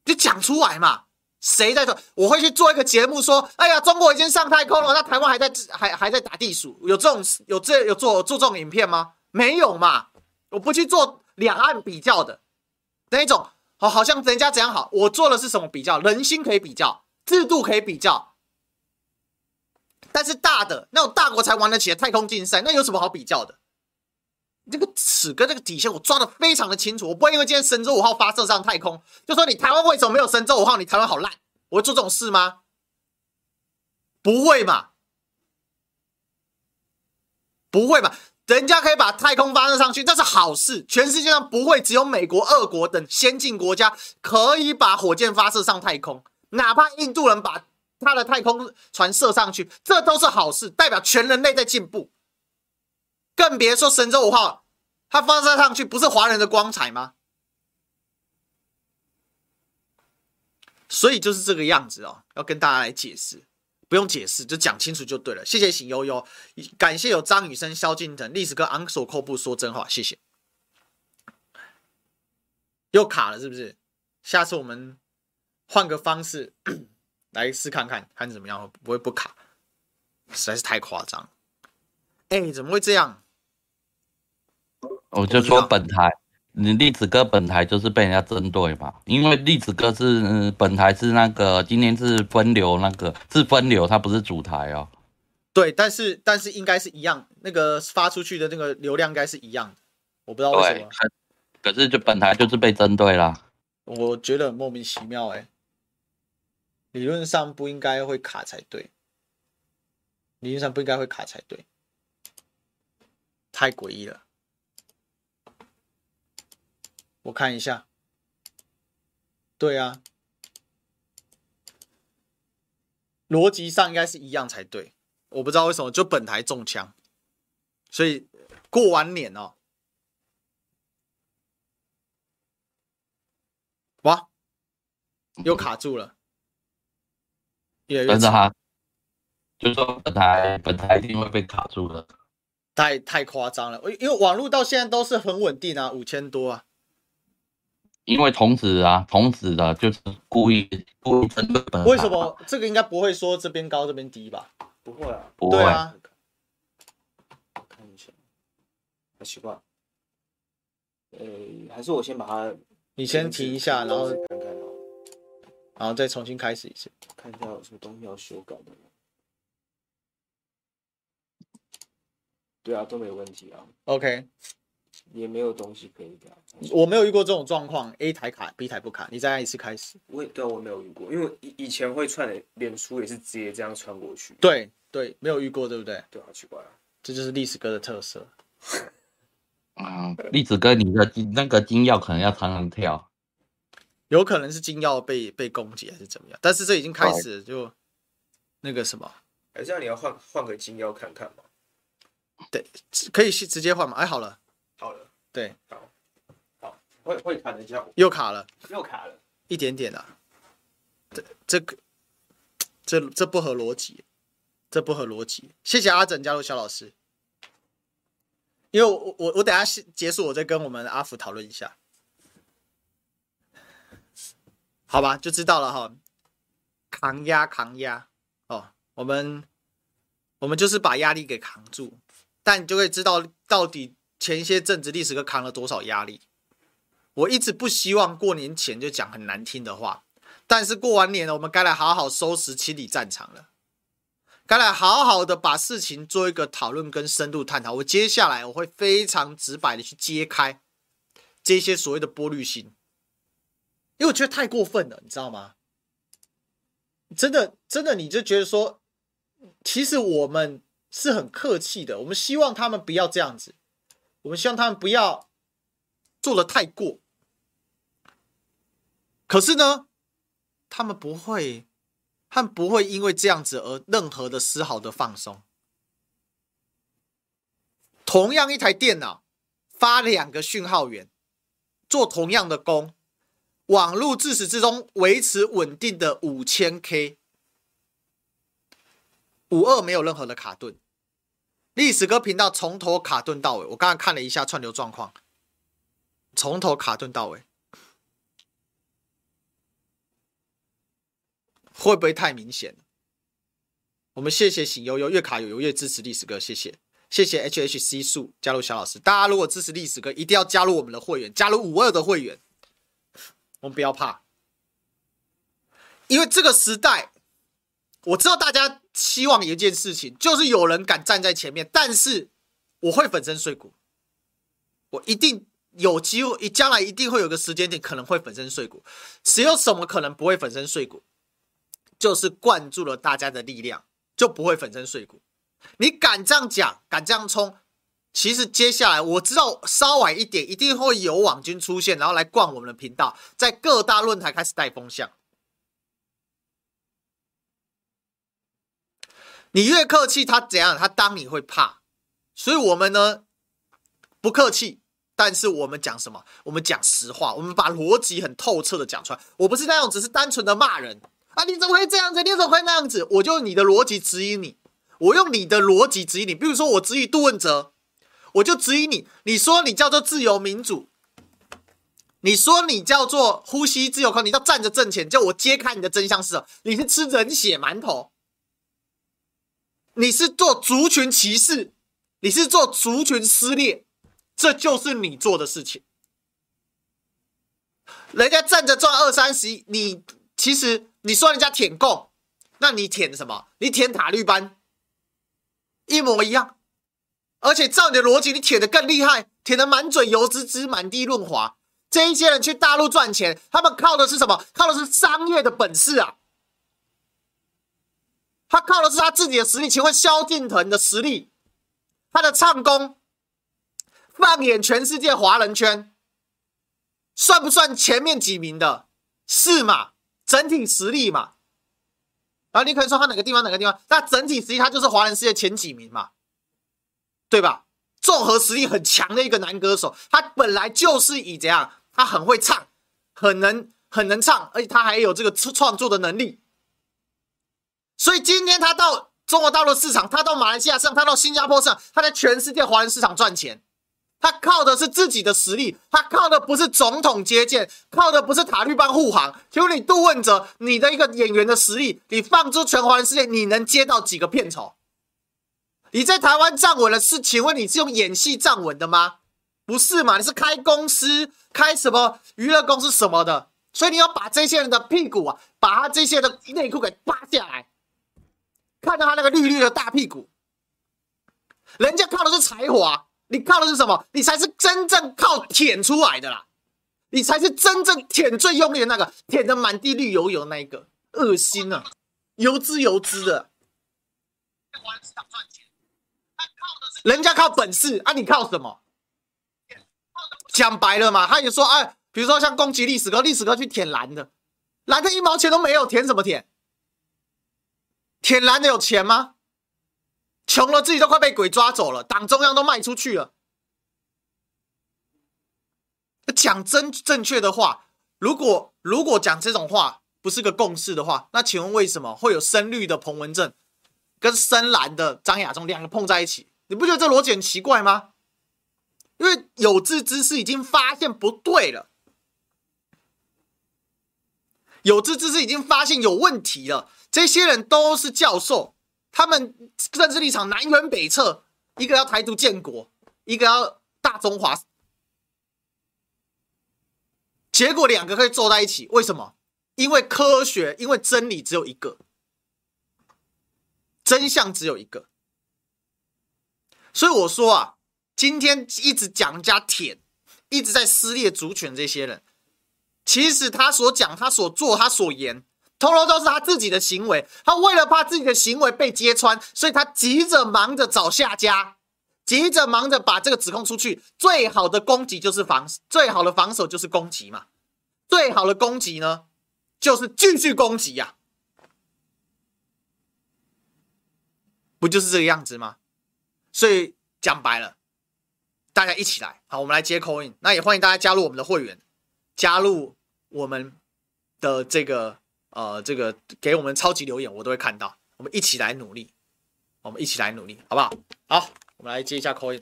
就讲出来嘛。谁在做？我会去做一个节目，说：“哎呀，中国已经上太空了，那台湾还在还还在打地鼠。”有这种有这有做做这种影片吗？没有嘛！我不去做两岸比较的那一种，好，好像人家怎样好。我做的是什么比较？人心可以比较，制度可以比较，但是大的那种大国才玩得起的太空竞赛，那有什么好比较的？这个尺跟这个底线我抓的非常的清楚，我不会因为今天神舟五号发射上太空，就说你台湾为什么没有神舟五号？你台湾好烂，我会做这种事吗？不会嘛，不会嘛，人家可以把太空发射上去，这是好事。全世界上不会只有美国、俄国等先进国家可以把火箭发射上太空，哪怕印度人把他的太空船射上去，这都是好事，代表全人类在进步。更别说神舟五号，它发射上去不是华人的光彩吗？所以就是这个样子哦，要跟大家来解释，不用解释，就讲清楚就对了。谢谢醒悠悠，感谢有张雨生、萧敬腾、历史哥昂首阔步说真话，谢谢。又卡了是不是？下次我们换个方式 来试看看，看怎么样，不会不卡？实在是太夸张。哎，怎么会这样？我就说本台，你栗子哥本台就是被人家针对嘛，因为栗子哥是、嗯、本台是那个今天是分流，那个是分流，它不是主台哦。对，但是但是应该是一样，那个发出去的那个流量应该是一样的，我不知道为什么。可是就本台就是被针对啦。我觉得很莫名其妙哎，理论上不应该会卡才对，理论上不应该会卡才对，太诡异了。我看一下，对啊，逻辑上应该是一样才对。我不知道为什么就本台中枪，所以过完年哦，哇，又卡住了，越来越差。就是说本台本台一定会被卡住的，太太夸张了。因为网络到现在都是很稳定啊，五千多啊。因为童子啊，童子的就是故意故意针对本。为什么这个应该不会说这边高这边低吧？不会啊，不会啊。看一下，很奇怪。呃，还是我先把它，你先停一下，然后看看，然后再重新开始一次，看一下有什么东西要修改的。对啊，都没有问题啊。OK，也没有东西可以给他。我没有遇过这种状况，A 台卡，B 台不卡，你再按一次开始。我也对我没有遇过，因为以以前会串的脸书也是直接这样穿过去。对对，没有遇过，对不对？对，好奇怪啊，这就是历史哥的特色。嗯，历史哥，你的金那个金钥可能要常常跳，有可能是金钥被被攻击还是怎么样？但是这已经开始了就那个什么，哎，这样你要换换个金钥看看吗？对，可以直接换吗？哎，好了，对，好，好，会会卡一下，又卡了，又卡了，一点点啊，这这个这这不合逻辑，这不合逻辑。谢谢阿整加入肖老师。因为我我我等下结束，我再跟我们阿福讨论一下，好吧，就知道了哈。扛压扛压。哦，我们我们就是把压力给扛住，但你就会知道到底前些阵子历史哥扛了多少压力。我一直不希望过年前就讲很难听的话，但是过完年了，我们该来好好收拾清理战场了。该来好好的把事情做一个讨论跟深度探讨。我接下来我会非常直白的去揭开这些所谓的玻璃心，因为我觉得太过分了，你知道吗？真的，真的，你就觉得说，其实我们是很客气的，我们希望他们不要这样子，我们希望他们不要做的太过。可是呢，他们不会。他们不会因为这样子而任何的丝毫的放松。同样一台电脑，发两个讯号源，做同样的工，网络自始至终维持稳定的五千 K，五二没有任何的卡顿。历史哥频道从头卡顿到尾，我刚刚看了一下串流状况，从头卡顿到尾。会不会太明显？我们谢谢醒悠悠，越卡有油越支持历史哥，谢谢。谢谢 HHC 数加入小老师，大家如果支持历史哥，一定要加入我们的会员，加入五二的会员，我们不要怕，因为这个时代，我知道大家希望一件事情，就是有人敢站在前面，但是我会粉身碎骨，我一定有机会，将来一定会有个时间点可能会粉身碎骨，谁有什么可能不会粉身碎骨？就是灌注了大家的力量，就不会粉身碎骨。你敢这样讲，敢这样冲，其实接下来我知道稍晚一点一定会有网军出现，然后来灌我们的频道，在各大论坛开始带风向。你越客气，他怎样？他当你会怕。所以，我们呢不客气，但是我们讲什么？我们讲实话，我们把逻辑很透彻的讲出来。我不是那种只是单纯的骂人。啊！你怎么会这样子？你怎么会那样子？我就用你的逻辑指引你，我用你的逻辑指引你。比如说，我质疑杜汶泽，我就指引你。你说你叫做自由民主，你说你叫做呼吸自由空，你叫站着挣钱，叫我揭开你的真相是什么？你是吃人血馒头，你是做族群歧视，你是做族群撕裂，这就是你做的事情。人家站着赚二三十亿，你其实。你说人家舔共，那你舔什么？你舔塔绿班，一模一样。而且照你的逻辑，你舔得更厉害，舔得满嘴油脂汁，满地润滑。这一些人去大陆赚钱，他们靠的是什么？靠的是商业的本事啊！他靠的是他自己的实力。请问萧敬腾的实力，他的唱功，放眼全世界华人圈，算不算前面几名的？是嘛？整体实力嘛，然后你可以说他哪个地方哪个地方，那整体实力他就是华人世界前几名嘛，对吧？综合实力很强的一个男歌手，他本来就是以怎样，他很会唱，很能很能唱，而且他还有这个创作的能力，所以今天他到中国大陆市场，他到马来西亚市场，他到新加坡市场，他在全世界华人市场赚钱。他靠的是自己的实力，他靠的不是总统接见，靠的不是塔利班护航。请问你杜汶泽，你的一个演员的实力，你放诸全华人世界，你能接到几个片酬？你在台湾站稳了，是？请问你是用演戏站稳的吗？不是嘛？你是开公司，开什么娱乐公司什么的？所以你要把这些人的屁股啊，把他这些的内裤给扒下来，看到他那个绿绿的大屁股，人家靠的是才华。你靠的是什么？你才是真正靠舔出来的啦，你才是真正舔最用力的那个，舔得满地绿油油那一个，恶心啊，油滋油滋的。人家靠本事啊，你靠什么？讲白了嘛，他也说，哎，比如说像攻击历史哥，历史哥去舔蓝的，蓝的一毛钱都没有，舔什么舔？舔蓝的有钱吗？穷了自己都快被鬼抓走了，党中央都卖出去了。讲真正确的话，如果如果讲这种话不是个共识的话，那请问为什么会有深绿的彭文正跟深蓝的张亚中两个碰在一起？你不觉得这逻辑很奇怪吗？因为有志之士已经发现不对了，有志之士已经发现有问题了。这些人都是教授。他们政治立场南辕北辙，一个要台独建国，一个要大中华，结果两个可以坐在一起，为什么？因为科学，因为真理只有一个，真相只有一个。所以我说啊，今天一直讲人家舔，一直在撕裂族群这些人，其实他所讲、他所做、他所言。通通都是他自己的行为，他为了怕自己的行为被揭穿，所以他急着忙着找下家，急着忙着把这个指控出去。最好的攻击就是防，最好的防守就是攻击嘛。最好的攻击呢，就是继续攻击呀，不就是这个样子吗？所以讲白了，大家一起来，好，我们来接 coin，那也欢迎大家加入我们的会员，加入我们的这个。呃，这个给我们超级留言，我都会看到。我们一起来努力，我们一起来努力，好不好？好，我们来接一下 call in。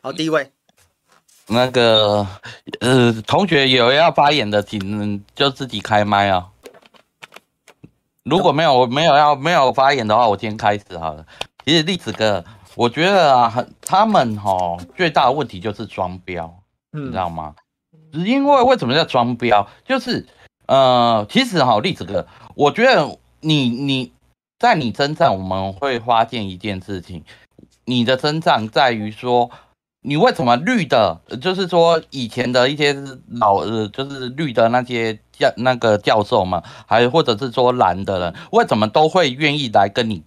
好，第一位，那个呃，同学有要发言的，请就自己开麦啊。如果没有没有要没有发言的话，我先开始好了。其实栗子哥，我觉得啊，他们哈、哦、最大的问题就是双标，嗯、你知道吗？因为为什么叫双标？就是。呃，其实哈，栗子哥，我觉得你你在你身上，我们会发现一件事情，你的身上在于说，你为什么绿的，就是说以前的一些老呃，就是绿的那些教那个教授嘛，还或者是说蓝的人，为什么都会愿意来跟你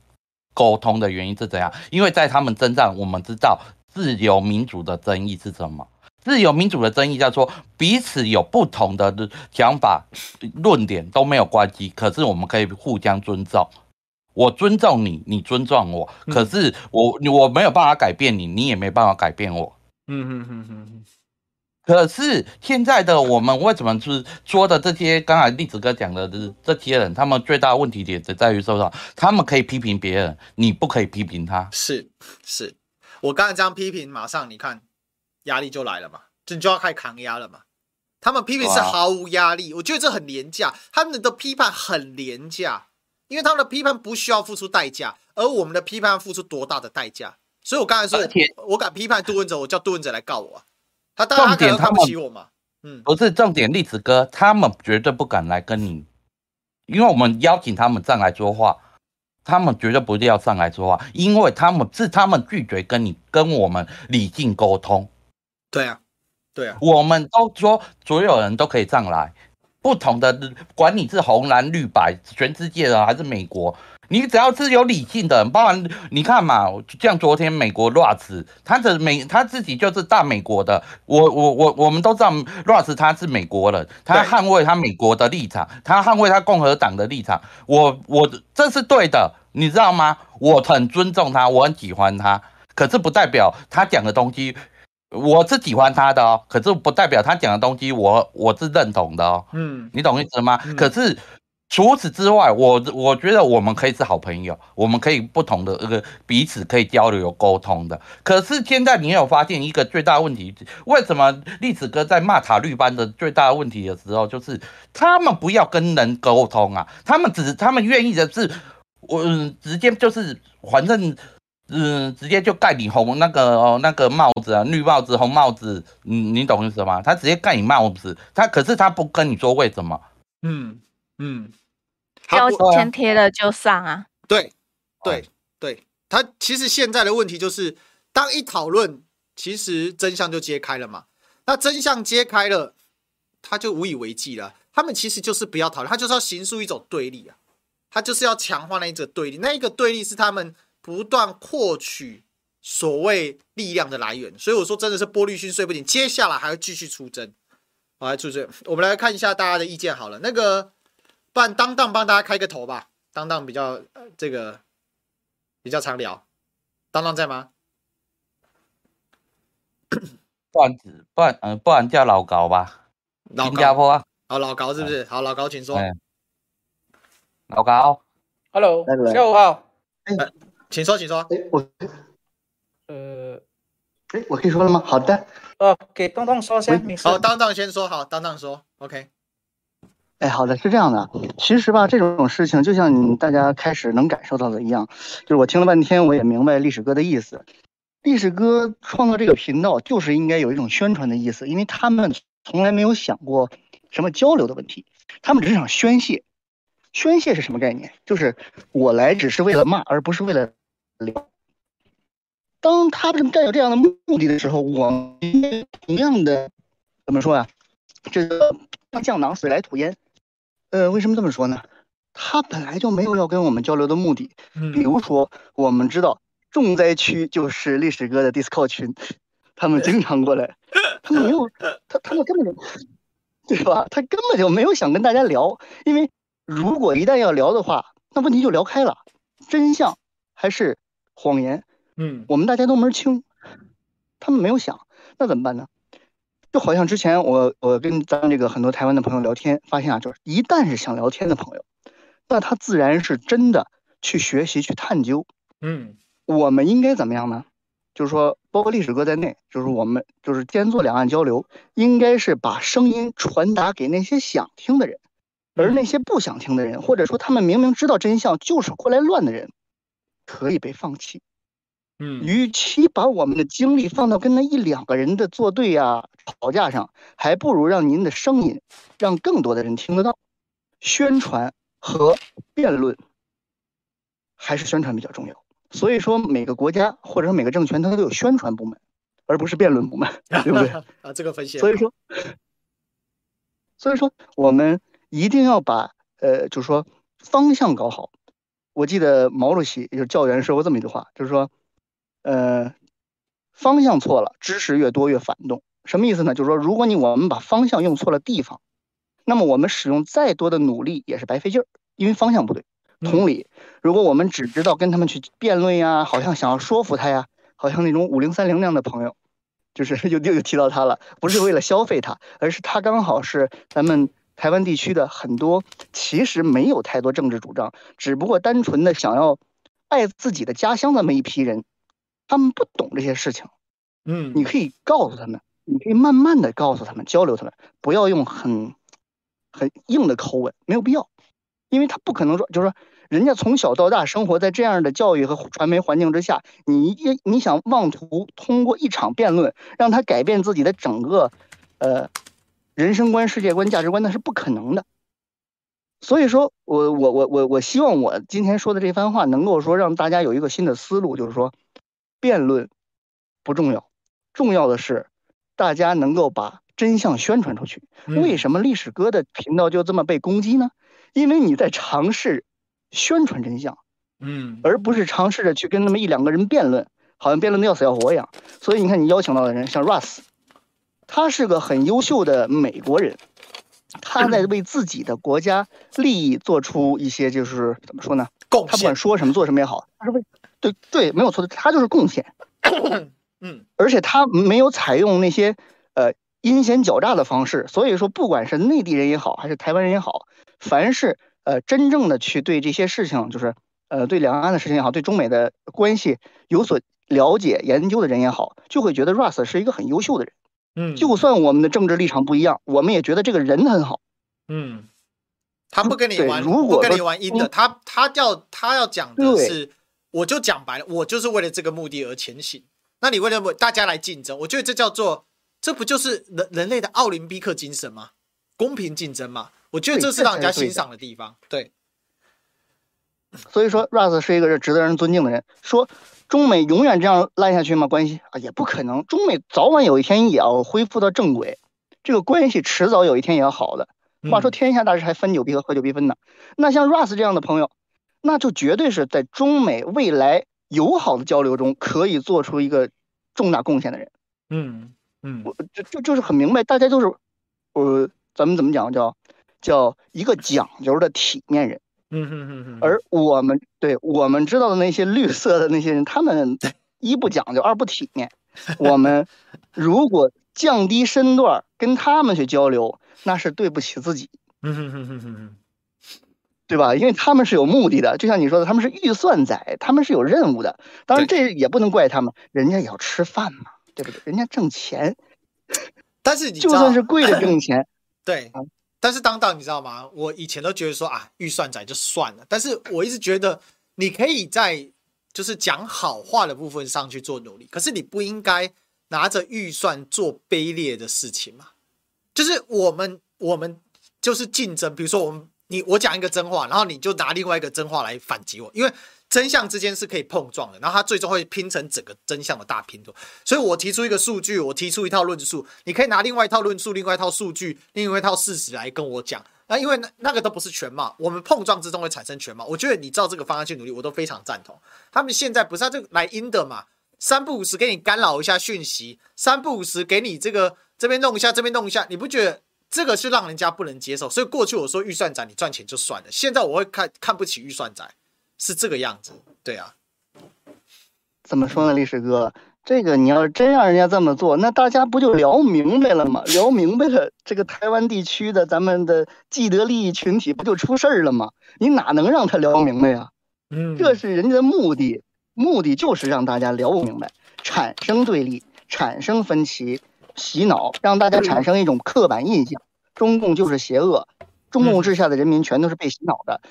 沟通的原因是怎样？因为在他们身上，我们知道自由民主的争议是什么。自由民主的争议叫做彼此有不同的想法、论点都没有关系，可是我们可以互相尊重。我尊重你，你尊重我，可是我我没有办法改变你，你也没办法改变我。嗯嗯嗯嗯。可是现在的我们为什么是说的这些？刚才栗子哥讲的这这些人，他们最大问题点就在于说什么？他们可以批评别人，你不可以批评他。是是，我刚才这样批评，马上你看。压力就来了嘛，就就要开始抗压了嘛。他们批评是毫无压力，我觉得这很廉价。他们的批判很廉价，因为他们的批判不需要付出代价，而我们的批判要付出多大的代价？所以我刚才说，我敢批判杜文泽，我叫杜文泽来告我啊。他当然他可能看不起我嘛。嗯，不是重点，栗子哥他们绝对不敢来跟你，因为我们邀请他们上来说话。他们绝对不是要上来说话，因为他们是他们拒绝跟你跟我们理性沟通。对啊，对啊，我们都说所有人都可以上来，不同的管你是红蓝绿白，全世界的还是美国，你只要是有理性的，包含你看嘛，像昨天美国 Ross，他的美他自己就是大美国的，我我我我们都知道 Ross 他是美国人，他捍卫他美国的立场，他捍卫他共和党的立场，我我这是对的，你知道吗？我很尊重他，我很喜欢他，可是不代表他讲的东西。我是喜欢他的哦，可是不代表他讲的东西我我是认同的哦。嗯，你懂意思吗？嗯、可是除此之外，我我觉得我们可以是好朋友，我们可以不同的这个彼此可以交流沟通的。可是现在你有发现一个最大的问题？为什么栗子哥在骂塔绿班的最大的问题的时候，就是他们不要跟人沟通啊，他们只他们愿意的是我直接就是反正。嗯，直接就盖你红那个哦那个帽子啊，绿帽子红帽子，嗯，你懂意思吗？他直接盖你帽子，他可是他不跟你说为什么？嗯嗯，标签贴了就上啊。对对对，他其实现在的问题就是，当一讨论其实真相就揭开了嘛。那真相揭开了，他就无以为继了。他们其实就是不要讨论，他就是要形塑一种对立啊，他就是要强化那一个对立，那一个对立是他们不断获取所谓力量的来源。所以我说真的是波丽逊睡不醒，接下来还会继续出征。好，来出征，我们来看一下大家的意见好了。那个，不然当当帮大家开个头吧，当当比较这个比较常聊，当当在吗？不然不然嗯，不然叫老高吧，新加坡啊。好，老高是不是？好，老高，请说。老高，Hello，下午好。哎，请说，请说。哎，我，呃，哎，我可以说了吗？好的。哦，给当当说先。好，当当先说。好，当当说。OK。哎，好的，是这样的。其实吧，这种事情就像大家开始能感受到的一样，就是我听了半天，我也明白历史哥的意思。历史哥创造这个频道，就是应该有一种宣传的意思，因为他们从来没有想过什么交流的问题，他们只是想宣泄。宣泄是什么概念？就是我来只是为了骂，而不是为了聊。当他们带有这样的目的的时候，我们同样的怎么说呀？这个像酱囊水来土掩。呃，为什么这么说呢？他本来就没有要跟我们交流的目的。比如说，我们知道。重灾区就是历史哥的 Discord 群，他们经常过来，他们没有，他他们根本就，对吧？他根本就没有想跟大家聊，因为如果一旦要聊的话，那问题就聊开了，真相还是谎言，嗯，我们大家都门清，他们没有想，那怎么办呢？就好像之前我我跟咱们这个很多台湾的朋友聊天，发现啊，就是一旦是想聊天的朋友，那他自然是真的去学习去探究，嗯。我们应该怎么样呢？就是说，包括历史哥在内，就是我们就是兼做两岸交流，应该是把声音传达给那些想听的人，而那些不想听的人，或者说他们明明知道真相就是过来乱的人，可以被放弃。嗯，与其把我们的精力放到跟那一两个人的作对呀、吵架上，还不如让您的声音让更多的人听得到。宣传和辩论，还是宣传比较重要。所以说，每个国家或者说每个政权，它都有宣传部门，而不是辩论部门，对不对？啊，这个分析。所以说，所以说，我们一定要把呃，就是说方向搞好。我记得毛主席就是教员说过这么一句话，就是说，呃，方向错了，知识越多越反动。什么意思呢？就是说，如果你我们把方向用错了地方，那么我们使用再多的努力也是白费劲儿，因为方向不对。同理，如果我们只知道跟他们去辩论呀，好像想要说服他呀，好像那种五零三零那样的朋友，就是 又又又提到他了，不是为了消费他，而是他刚好是咱们台湾地区的很多其实没有太多政治主张，只不过单纯的想要爱自己的家乡那么一批人，他们不懂这些事情。嗯，你可以告诉他们，你可以慢慢的告诉他们，交流他们，不要用很很硬的口吻，没有必要。因为他不可能说，就是说，人家从小到大生活在这样的教育和传媒环境之下，你一你想妄图通过一场辩论让他改变自己的整个，呃，人生观、世界观、价值观，那是不可能的。所以说，我我我我我希望我今天说的这番话能够说让大家有一个新的思路，就是说，辩论不重要，重要的是大家能够把真相宣传出去。为什么历史哥的频道就这么被攻击呢？因为你在尝试宣传真相，嗯，而不是尝试着去跟那么一两个人辩论，好像辩论的要死要活一样。所以你看，你邀请到的人像 Russ，他是个很优秀的美国人，他在为自己的国家利益做出一些就是怎么说呢？贡献。他不管说什么做什么也好，他是为对对没有错的，他就是贡献。嗯，而且他没有采用那些呃阴险狡诈的方式，所以说不管是内地人也好，还是台湾人也好。凡是呃真正的去对这些事情，就是呃对两岸的事情也好，对中美的关系有所了解研究的人也好，就会觉得 Russ 是一个很优秀的人。嗯，就算我们的政治立场不一样，我们也觉得这个人很好。嗯，他不跟你玩，如果不跟你玩阴的，他他要他要讲的是，我就讲白了，我就是为了这个目的而前行。那你为了大家来竞争，我觉得这叫做，这不就是人人类的奥林匹克精神吗？公平竞争嘛。我觉得这是让人家欣赏的地方。对，对，所以说 Russ 是一个值得人尊敬的人。说中美永远这样烂下去吗？关系啊，也不可能。中美早晚有一天也要恢复到正轨，这个关系迟早有一天也要好的。话说天下大事还分久必合，合久必分呢。那像 Russ 这样的朋友，那就绝对是在中美未来友好的交流中可以做出一个重大贡献的人。嗯嗯，我就就就是很明白，大家都是，呃，咱们怎么讲叫叫一个讲究的体面人。嗯嗯嗯嗯。而我们对我们知道的那些绿色的那些人，他们一不讲究，二不体面。我们如果降低身段跟他们去交流，那是对不起自己。嗯哼哼哼哼，对吧？因为他们是有目的的，就像你说的，他们是预算仔，他们是有任务的。当然，这也不能怪他们，人家也要吃饭嘛，对不对？人家挣钱。但是你就算是跪着挣钱，对。但是当当你知道吗？我以前都觉得说啊，预算窄就算了。但是我一直觉得，你可以在就是讲好话的部分上去做努力，可是你不应该拿着预算做卑劣的事情嘛。就是我们我们就是竞争，比如说我们你我讲一个真话，然后你就拿另外一个真话来反击我，因为真相之间是可以碰撞的，然后它最终会拼成整个真相的大拼图。所以我提出一个数据，我提出一套论述，你可以拿另外一套论述、另外一套数据、另外一套事实来跟我讲。那因为那那个都不是全貌，我们碰撞之中会产生全貌。我觉得你照这个方向去努力，我都非常赞同。他们现在不是他这个来阴的嘛？三不五时给你干扰一下讯息，三不五时给你这个这边弄一下，这边弄一下，你不觉得这个是让人家不能接受？所以过去我说预算仔你赚钱就算了，现在我会看看不起预算仔。是这个样子，对啊。怎么说呢，历史哥？这个你要是真让人家这么做，那大家不就聊明白了吗？聊明白了，这个台湾地区的咱们的既得利益群体不就出事儿了吗？你哪能让他聊明白呀？嗯，这是人家的目的，目的就是让大家聊不明白，产生对立，产生分歧，洗脑，让大家产生一种刻板印象，中共就是邪恶，中共之下的人民全都是被洗脑的。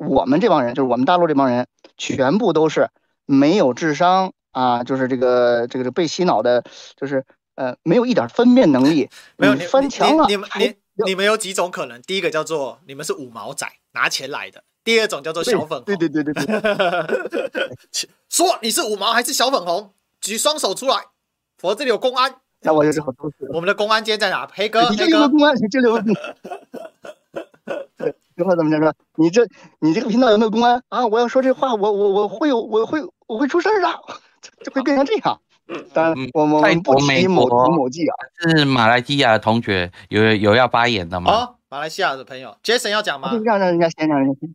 我们这帮人，就是我们大陆这帮人，全部都是没有智商啊，就是这个这个被洗脑的，就是呃，没有一点分辨能力。没有你翻墙了，你们你你们有几种可能？第一个叫做你们是五毛仔拿钱来的；第二种叫做小粉红。对对对对对，说你是五毛还是小粉红？举双手出来，否则这里有公安。那我就是好多我们的公安今天在哪？黑哥，你黑哥。公安，你这里有。这话怎么着说？你这你这个频道有没有公安啊？我要说这话，我我我会有我会我会出事儿的，就会变成这样。当然，我们我们不提某某某记啊。是马来西亚的同学有有要发言的吗？哦，马来西亚的朋友，Jason 要讲吗？让让人家先，让人家先。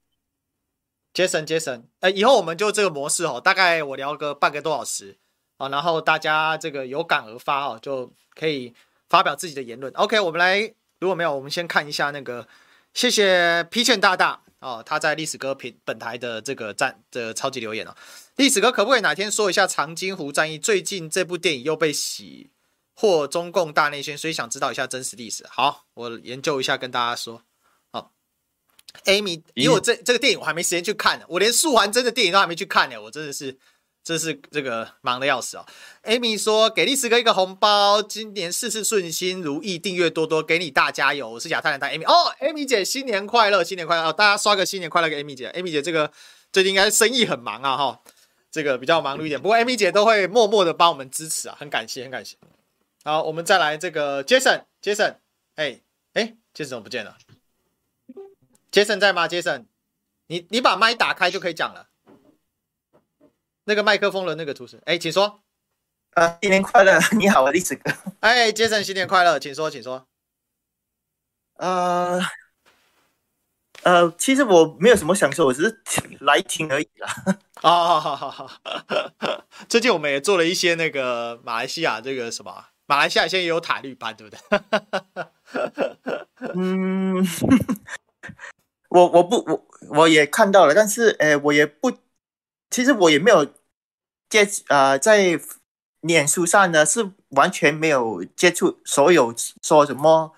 Jason，Jason，呃，以后我们就这个模式哦，大概我聊个半个多小时啊，然后大家这个有感而发哦，就可以发表自己的言论。OK，我们来，如果没有，我们先看一下那个。谢谢皮茜大大哦，他在历史哥品本台的这个赞的超级留言哦。历史哥可不可以哪天说一下长津湖战役？最近这部电影又被洗获中共大内宣，所以想知道一下真实历史。好，我研究一下跟大家说。好，Amy，因为我这这个电影我还没时间去看呢，我连素还真的电影都还没去看呢，我真的是。这是这个忙的要死哦。Amy 说：“给历史哥一个红包，今年事事顺心如意，订阅多多，给你大加油。”我是亚太人大 Amy 哦，Amy 姐新年快乐，新年快乐哦！大家刷个新年快乐给 Amy 姐。Amy 姐这个最近应该生意很忙啊哈，这个比较忙碌一点，不过 Amy 姐都会默默的帮我们支持啊，很感谢，很感谢。好，我们再来这个 Jason，Jason，哎哎，Jason 怎么不见了？Jason 在吗？Jason，你你把麦打开就可以讲了。那个麦克风的那个图示，哎，请说。呃，新年快乐，你好，我历史哥。哎，杰森，新年快乐，请说，请说。呃，呃，其实我没有什么想说，我只是来听而已啦。啊，好好好。最近我们也做了一些那个马来西亚这个什么，马来西亚现在也有塔绿班，对不对？嗯，我我不我我也看到了，但是呃，我也不。其实我也没有接啊、呃，在脸书上呢是完全没有接触所有说什么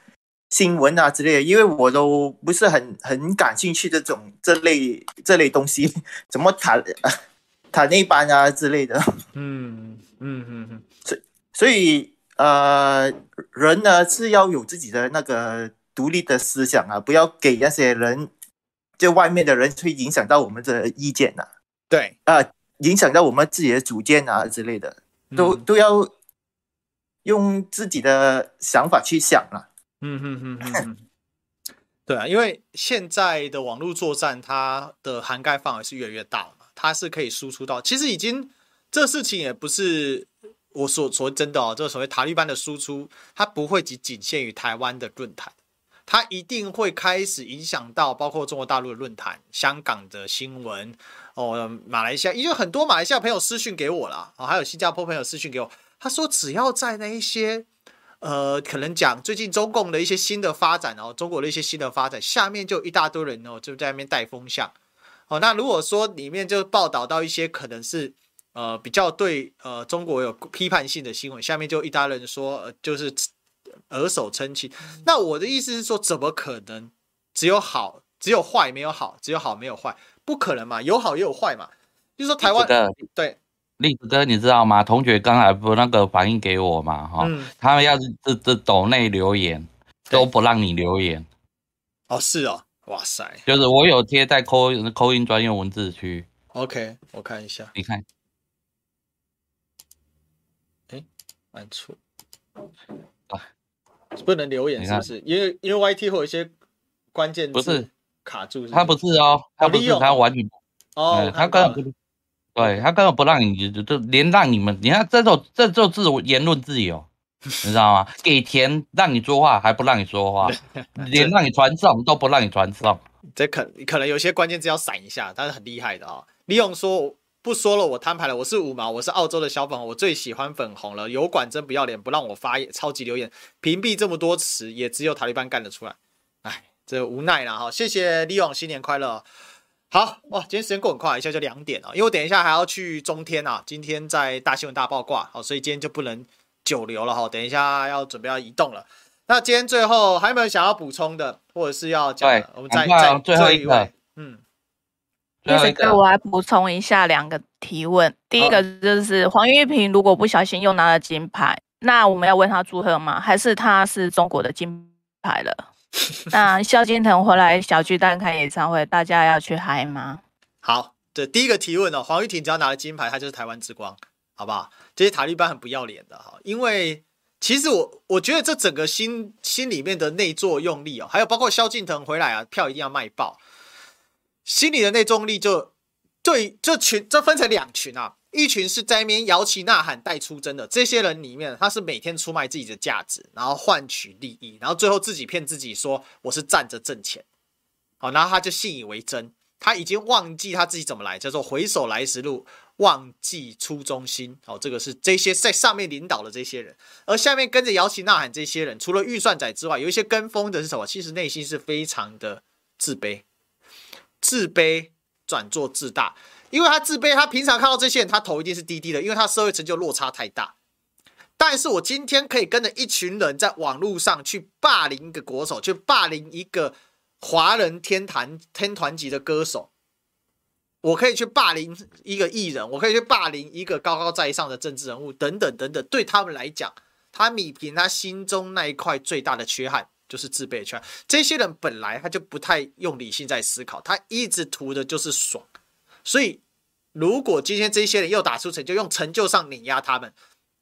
新闻啊之类的，因为我都不是很很感兴趣这种这类这类东西，怎么塔塔内班啊之类的。嗯嗯嗯嗯，所所以呃，人呢是要有自己的那个独立的思想啊，不要给那些人就外面的人去影响到我们的意见呐、啊。对啊，影响到我们自己的主见啊之类的，都、嗯、都要用自己的想法去想了。嗯哼哼哼哼，对啊，因为现在的网络作战，它的涵盖范围是越来越大嘛，它是可以输出到，其实已经这事情也不是我所说真的哦，这个所谓塔利班的输出，它不会仅仅限于台湾的论坛。它一定会开始影响到包括中国大陆的论坛、香港的新闻哦，马来西亚，因为很多马来西亚朋友私讯给我了啊，还有新加坡朋友私讯给我，他说只要在那一些呃，可能讲最近中共的一些新的发展哦，中国的一些新的发展，下面就一大堆人哦，就在那边带风向哦。那如果说里面就报道到一些可能是呃比较对呃中国有批判性的新闻，下面就一大堆人说，呃，就是。耳手称庆，那我的意思是说，怎么可能只有好，只有坏没有好，只有好没有坏，不可能嘛，有好也有坏嘛。就是说台湾的对，栗子哥你知道吗？同学刚才不那个反应给我嘛，哈、嗯，他们要是这这抖内留言都不让你留言。哦，是哦，哇塞，就是我有贴在扣扣音专用文字区。OK，我看一下，你看，哎，按错啊。不能留言是不是？因为因为 YT 会有一些关键字不是卡住是不是，他不是哦，他不是他完全哦，他根本不，对他根本不让你就就连让你们，你看这种这就是言论自由，你知道吗？给钱让你说话还不让你说话，连让你传送都不让你传送，这可可能有些关键字要闪一下，他是很厉害的啊、哦。利用说。不说了，我摊牌了。我是五毛，我是澳洲的小粉红，我最喜欢粉红了。油管真不要脸，不让我发言，超级留言，屏蔽这么多词，也只有塔利班干得出来。哎，这无奈了哈。谢谢利用，新年快乐。好哇，今天时间过很快，一下就两点了。因为我等一下还要去中天啊，今天在大新闻大爆挂，好，所以今天就不能久留了哈。等一下要准备要移动了。那今天最后还有没有想要补充的，或者是要讲的？我们再再最后一位，嗯。意思我来补充一下两个提问。第一个就是黄玉萍如果不小心又拿了金牌，那我们要为他祝贺吗？还是他是中国的金牌了？那萧敬腾回来小巨蛋开演唱会，大家要去嗨吗？好，这第一个提问哦，黄玉婷只要拿了金牌，她就是台湾之光，好不好？这些塔利班很不要脸的哈，因为其实我我觉得这整个心心里面的内作用力哦，还有包括萧敬腾回来啊，票一定要卖爆。心里的内重力就对这群，这分成两群啊，一群是在那边摇旗呐喊带出征的这些人里面，他是每天出卖自己的价值，然后换取利益，然后最后自己骗自己说我是站着挣钱，好，然后他就信以为真，他已经忘记他自己怎么来，叫做回首来时路，忘记初衷心，好，这个是这些在上面领导的这些人，而下面跟着摇旗呐喊这些人，除了预算仔之外，有一些跟风的是什么？其实内心是非常的自卑。自卑转做自大，因为他自卑，他平常看到这些人，他头一定是低低的，因为他社会成就落差太大。但是我今天可以跟着一群人在网络上去霸凌一个国手，去霸凌一个华人天坛天团级的歌手，我可以去霸凌一个艺人，我可以去霸凌一个高高在上的政治人物，等等等等。对他们来讲，他米平他心中那一块最大的缺憾。就是自卑圈，这些人本来他就不太用理性在思考，他一直图的就是爽。所以，如果今天这些人又打出成就，用成就上碾压他们，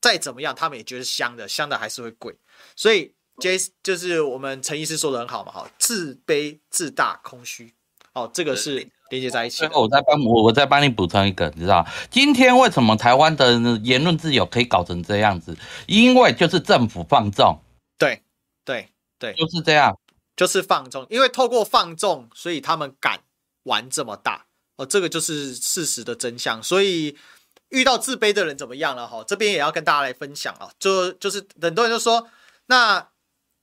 再怎么样，他们也觉得香的，香的还是会贵。所以，这就是我们陈医师说的很好嘛，哈，自卑、自大、空虚，哦，这个是连接在一起。最后，我再帮我，我再帮你补充一个，你知道今天为什么台湾的言论自由可以搞成这样子？因为就是政府放纵。对，对。对，就是这样，就是放纵，因为透过放纵，所以他们敢玩这么大哦，这个就是事实的真相。所以遇到自卑的人怎么样了哈？这边也要跟大家来分享啊，就就是很多人就说，那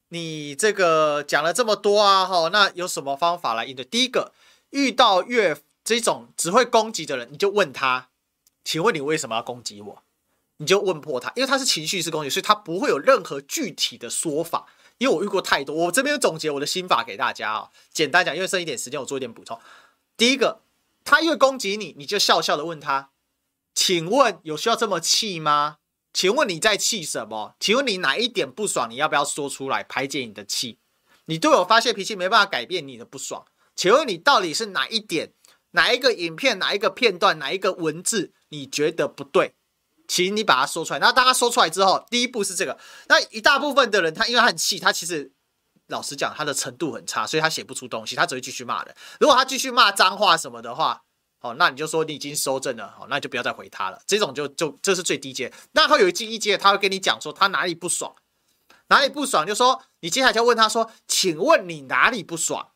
你这个讲了这么多啊哈，那有什么方法来应对？第一个，遇到越这种只会攻击的人，你就问他，请问你为什么要攻击我？你就问破他，因为他是情绪式攻击，所以他不会有任何具体的说法。因为我遇过太多，我这边总结我的心法给大家啊。简单讲，因为剩一点时间，我做一点补充。第一个，他越攻击你，你就笑笑的问他：“请问有需要这么气吗？请问你在气什么？请问你哪一点不爽？你要不要说出来排解你的气？你对我发泄脾气没办法改变你的不爽，请问你到底是哪一点？哪一个影片？哪一个片段？哪一个文字你觉得不对，请你把它说出来。那当他说出来之后，第一步是这个。那一大部分的人，他因为他很气，他其实老实讲，他的程度很差，所以他写不出东西，他只会继续骂人。如果他继续骂脏话什么的话，哦，那你就说你已经收正了，哦，那就不要再回他了。这种就就这是最低阶。那他有一进一阶，他会跟你讲说他哪里不爽，哪里不爽，就说你接下来就问他说，请问你哪里不爽？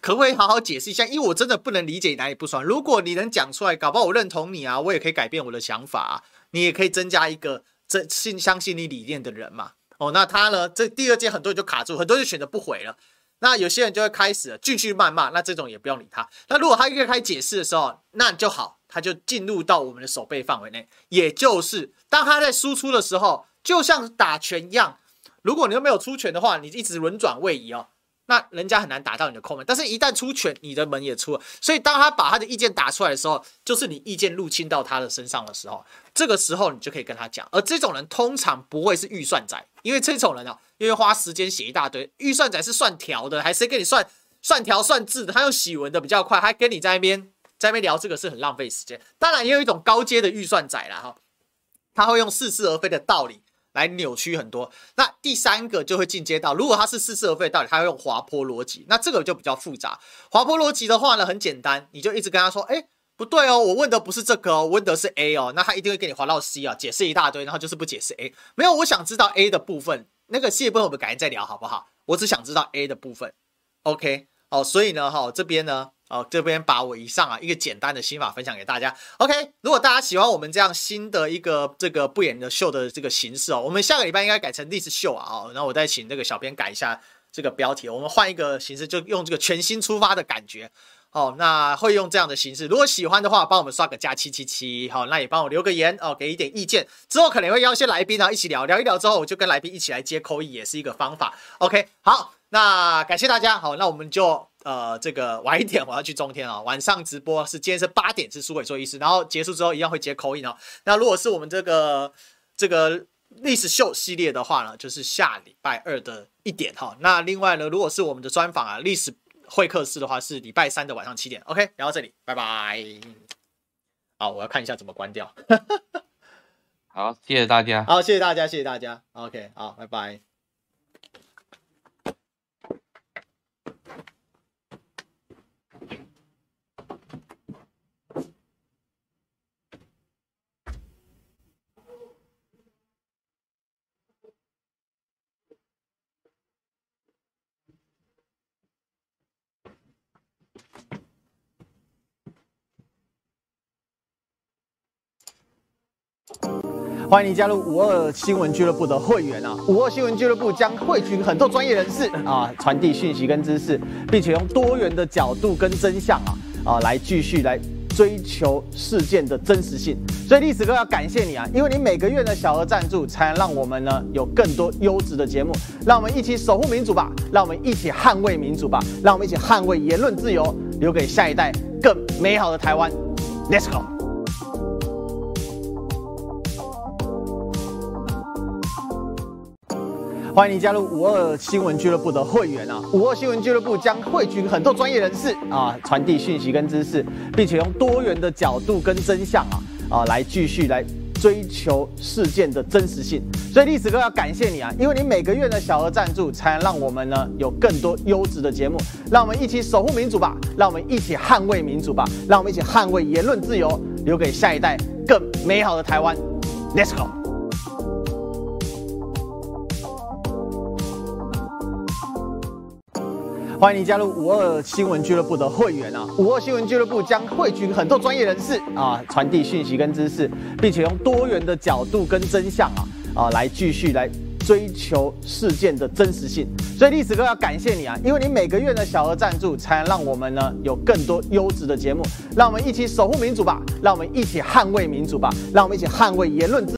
可不可以好好解释一下？因为我真的不能理解你哪里不爽。如果你能讲出来，搞不好我认同你啊，我也可以改变我的想法啊。你也可以增加一个真信相信你理念的人嘛。哦，那他呢？这第二阶很多人就卡住，很多人就选择不回了。那有些人就会开始继续谩骂，那这种也不用理他。那如果他越开始解释的时候，那就好，他就进入到我们的守备范围内。也就是当他在输出的时候，就像打拳一样，如果你又没有出拳的话，你一直轮转位移哦。那人家很难打到你的空门，但是一旦出拳，你的门也出了。所以当他把他的意见打出来的时候，就是你意见入侵到他的身上的时候，这个时候你就可以跟他讲。而这种人通常不会是预算仔，因为这种人啊，因为花时间写一大堆。预算仔是算条的，还是跟你算算条算字的？他用喜文的比较快，还跟你在那边在那边聊这个是很浪费时间。当然也有一种高阶的预算仔啦哈，他会用似是而非的道理。来扭曲很多，那第三个就会进阶到，如果他是似是而非的道理，他会用滑坡逻辑，那这个就比较复杂。滑坡逻辑的话呢，很简单，你就一直跟他说，哎，不对哦，我问的不是这个哦，问的是 A 哦，那他一定会给你滑到 C 啊，解释一大堆，然后就是不解释 A。没有，我想知道 A 的部分，那个 C 部分我们改天再聊好不好？我只想知道 A 的部分，OK，好，所以呢，哈，这边呢。哦，这边把我以上啊一个简单的心法分享给大家。OK，如果大家喜欢我们这样新的一个这个不演的秀的这个形式哦，我们下个礼拜应该改成历史秀啊。哦，然后我再请这个小编改一下这个标题，我们换一个形式，就用这个全新出发的感觉。哦，那会用这样的形式。如果喜欢的话，帮我们刷个加七七七。好，那也帮我留个言哦，给一点意见。之后可能会邀一些来宾啊一起聊聊一聊，之后我就跟来宾一起来接 call in，也是一个方法。OK，好，那感谢大家。好，那我们就。呃，这个晚一点我要去中天啊，晚上直播是今天是八点是苏伟做医师，然后结束之后一样会接 call in 哦。那如果是我们这个这个历史秀系列的话呢，就是下礼拜二的一点哈。那另外呢，如果是我们的专访啊，历史会客室的话是礼拜三的晚上七点。OK，聊到这里，拜拜。好，我要看一下怎么关掉。好，谢谢大家。好，谢谢大家，谢谢大家。OK，好，拜拜。欢迎你加入五二新闻俱乐部的会员啊！五二新闻俱乐部将汇聚很多专业人士啊，传递讯息跟知识，并且用多元的角度跟真相啊啊来继续来追求事件的真实性。所以历史哥要感谢你啊，因为你每个月的小额赞助，才能让我们呢有更多优质的节目。让我们一起守护民主吧，让我们一起捍卫民主吧，让我们一起捍卫言论自由，留给下一代更美好的台湾。Let's go！欢迎你加入五二新闻俱乐部的会员啊！五二新闻俱乐部将汇聚很多专业人士啊，传递讯息跟知识，并且用多元的角度跟真相啊啊来继续来追求事件的真实性。所以历史哥要感谢你啊，因为你每个月的小额赞助，才能让我们呢有更多优质的节目。让我们一起守护民主吧，让我们一起捍卫民主吧，让我们一起捍卫言论自由，留给下一代更美好的台湾。Let's go！欢迎你加入五二新闻俱乐部的会员啊！五二新闻俱乐部将汇聚很多专业人士啊，传递讯息跟知识，并且用多元的角度跟真相啊啊来继续来追求事件的真实性。所以历史哥要感谢你啊，因为你每个月的小额赞助，才能让我们呢有更多优质的节目。让我们一起守护民主吧，让我们一起捍卫民主吧，让我们一起捍卫言论。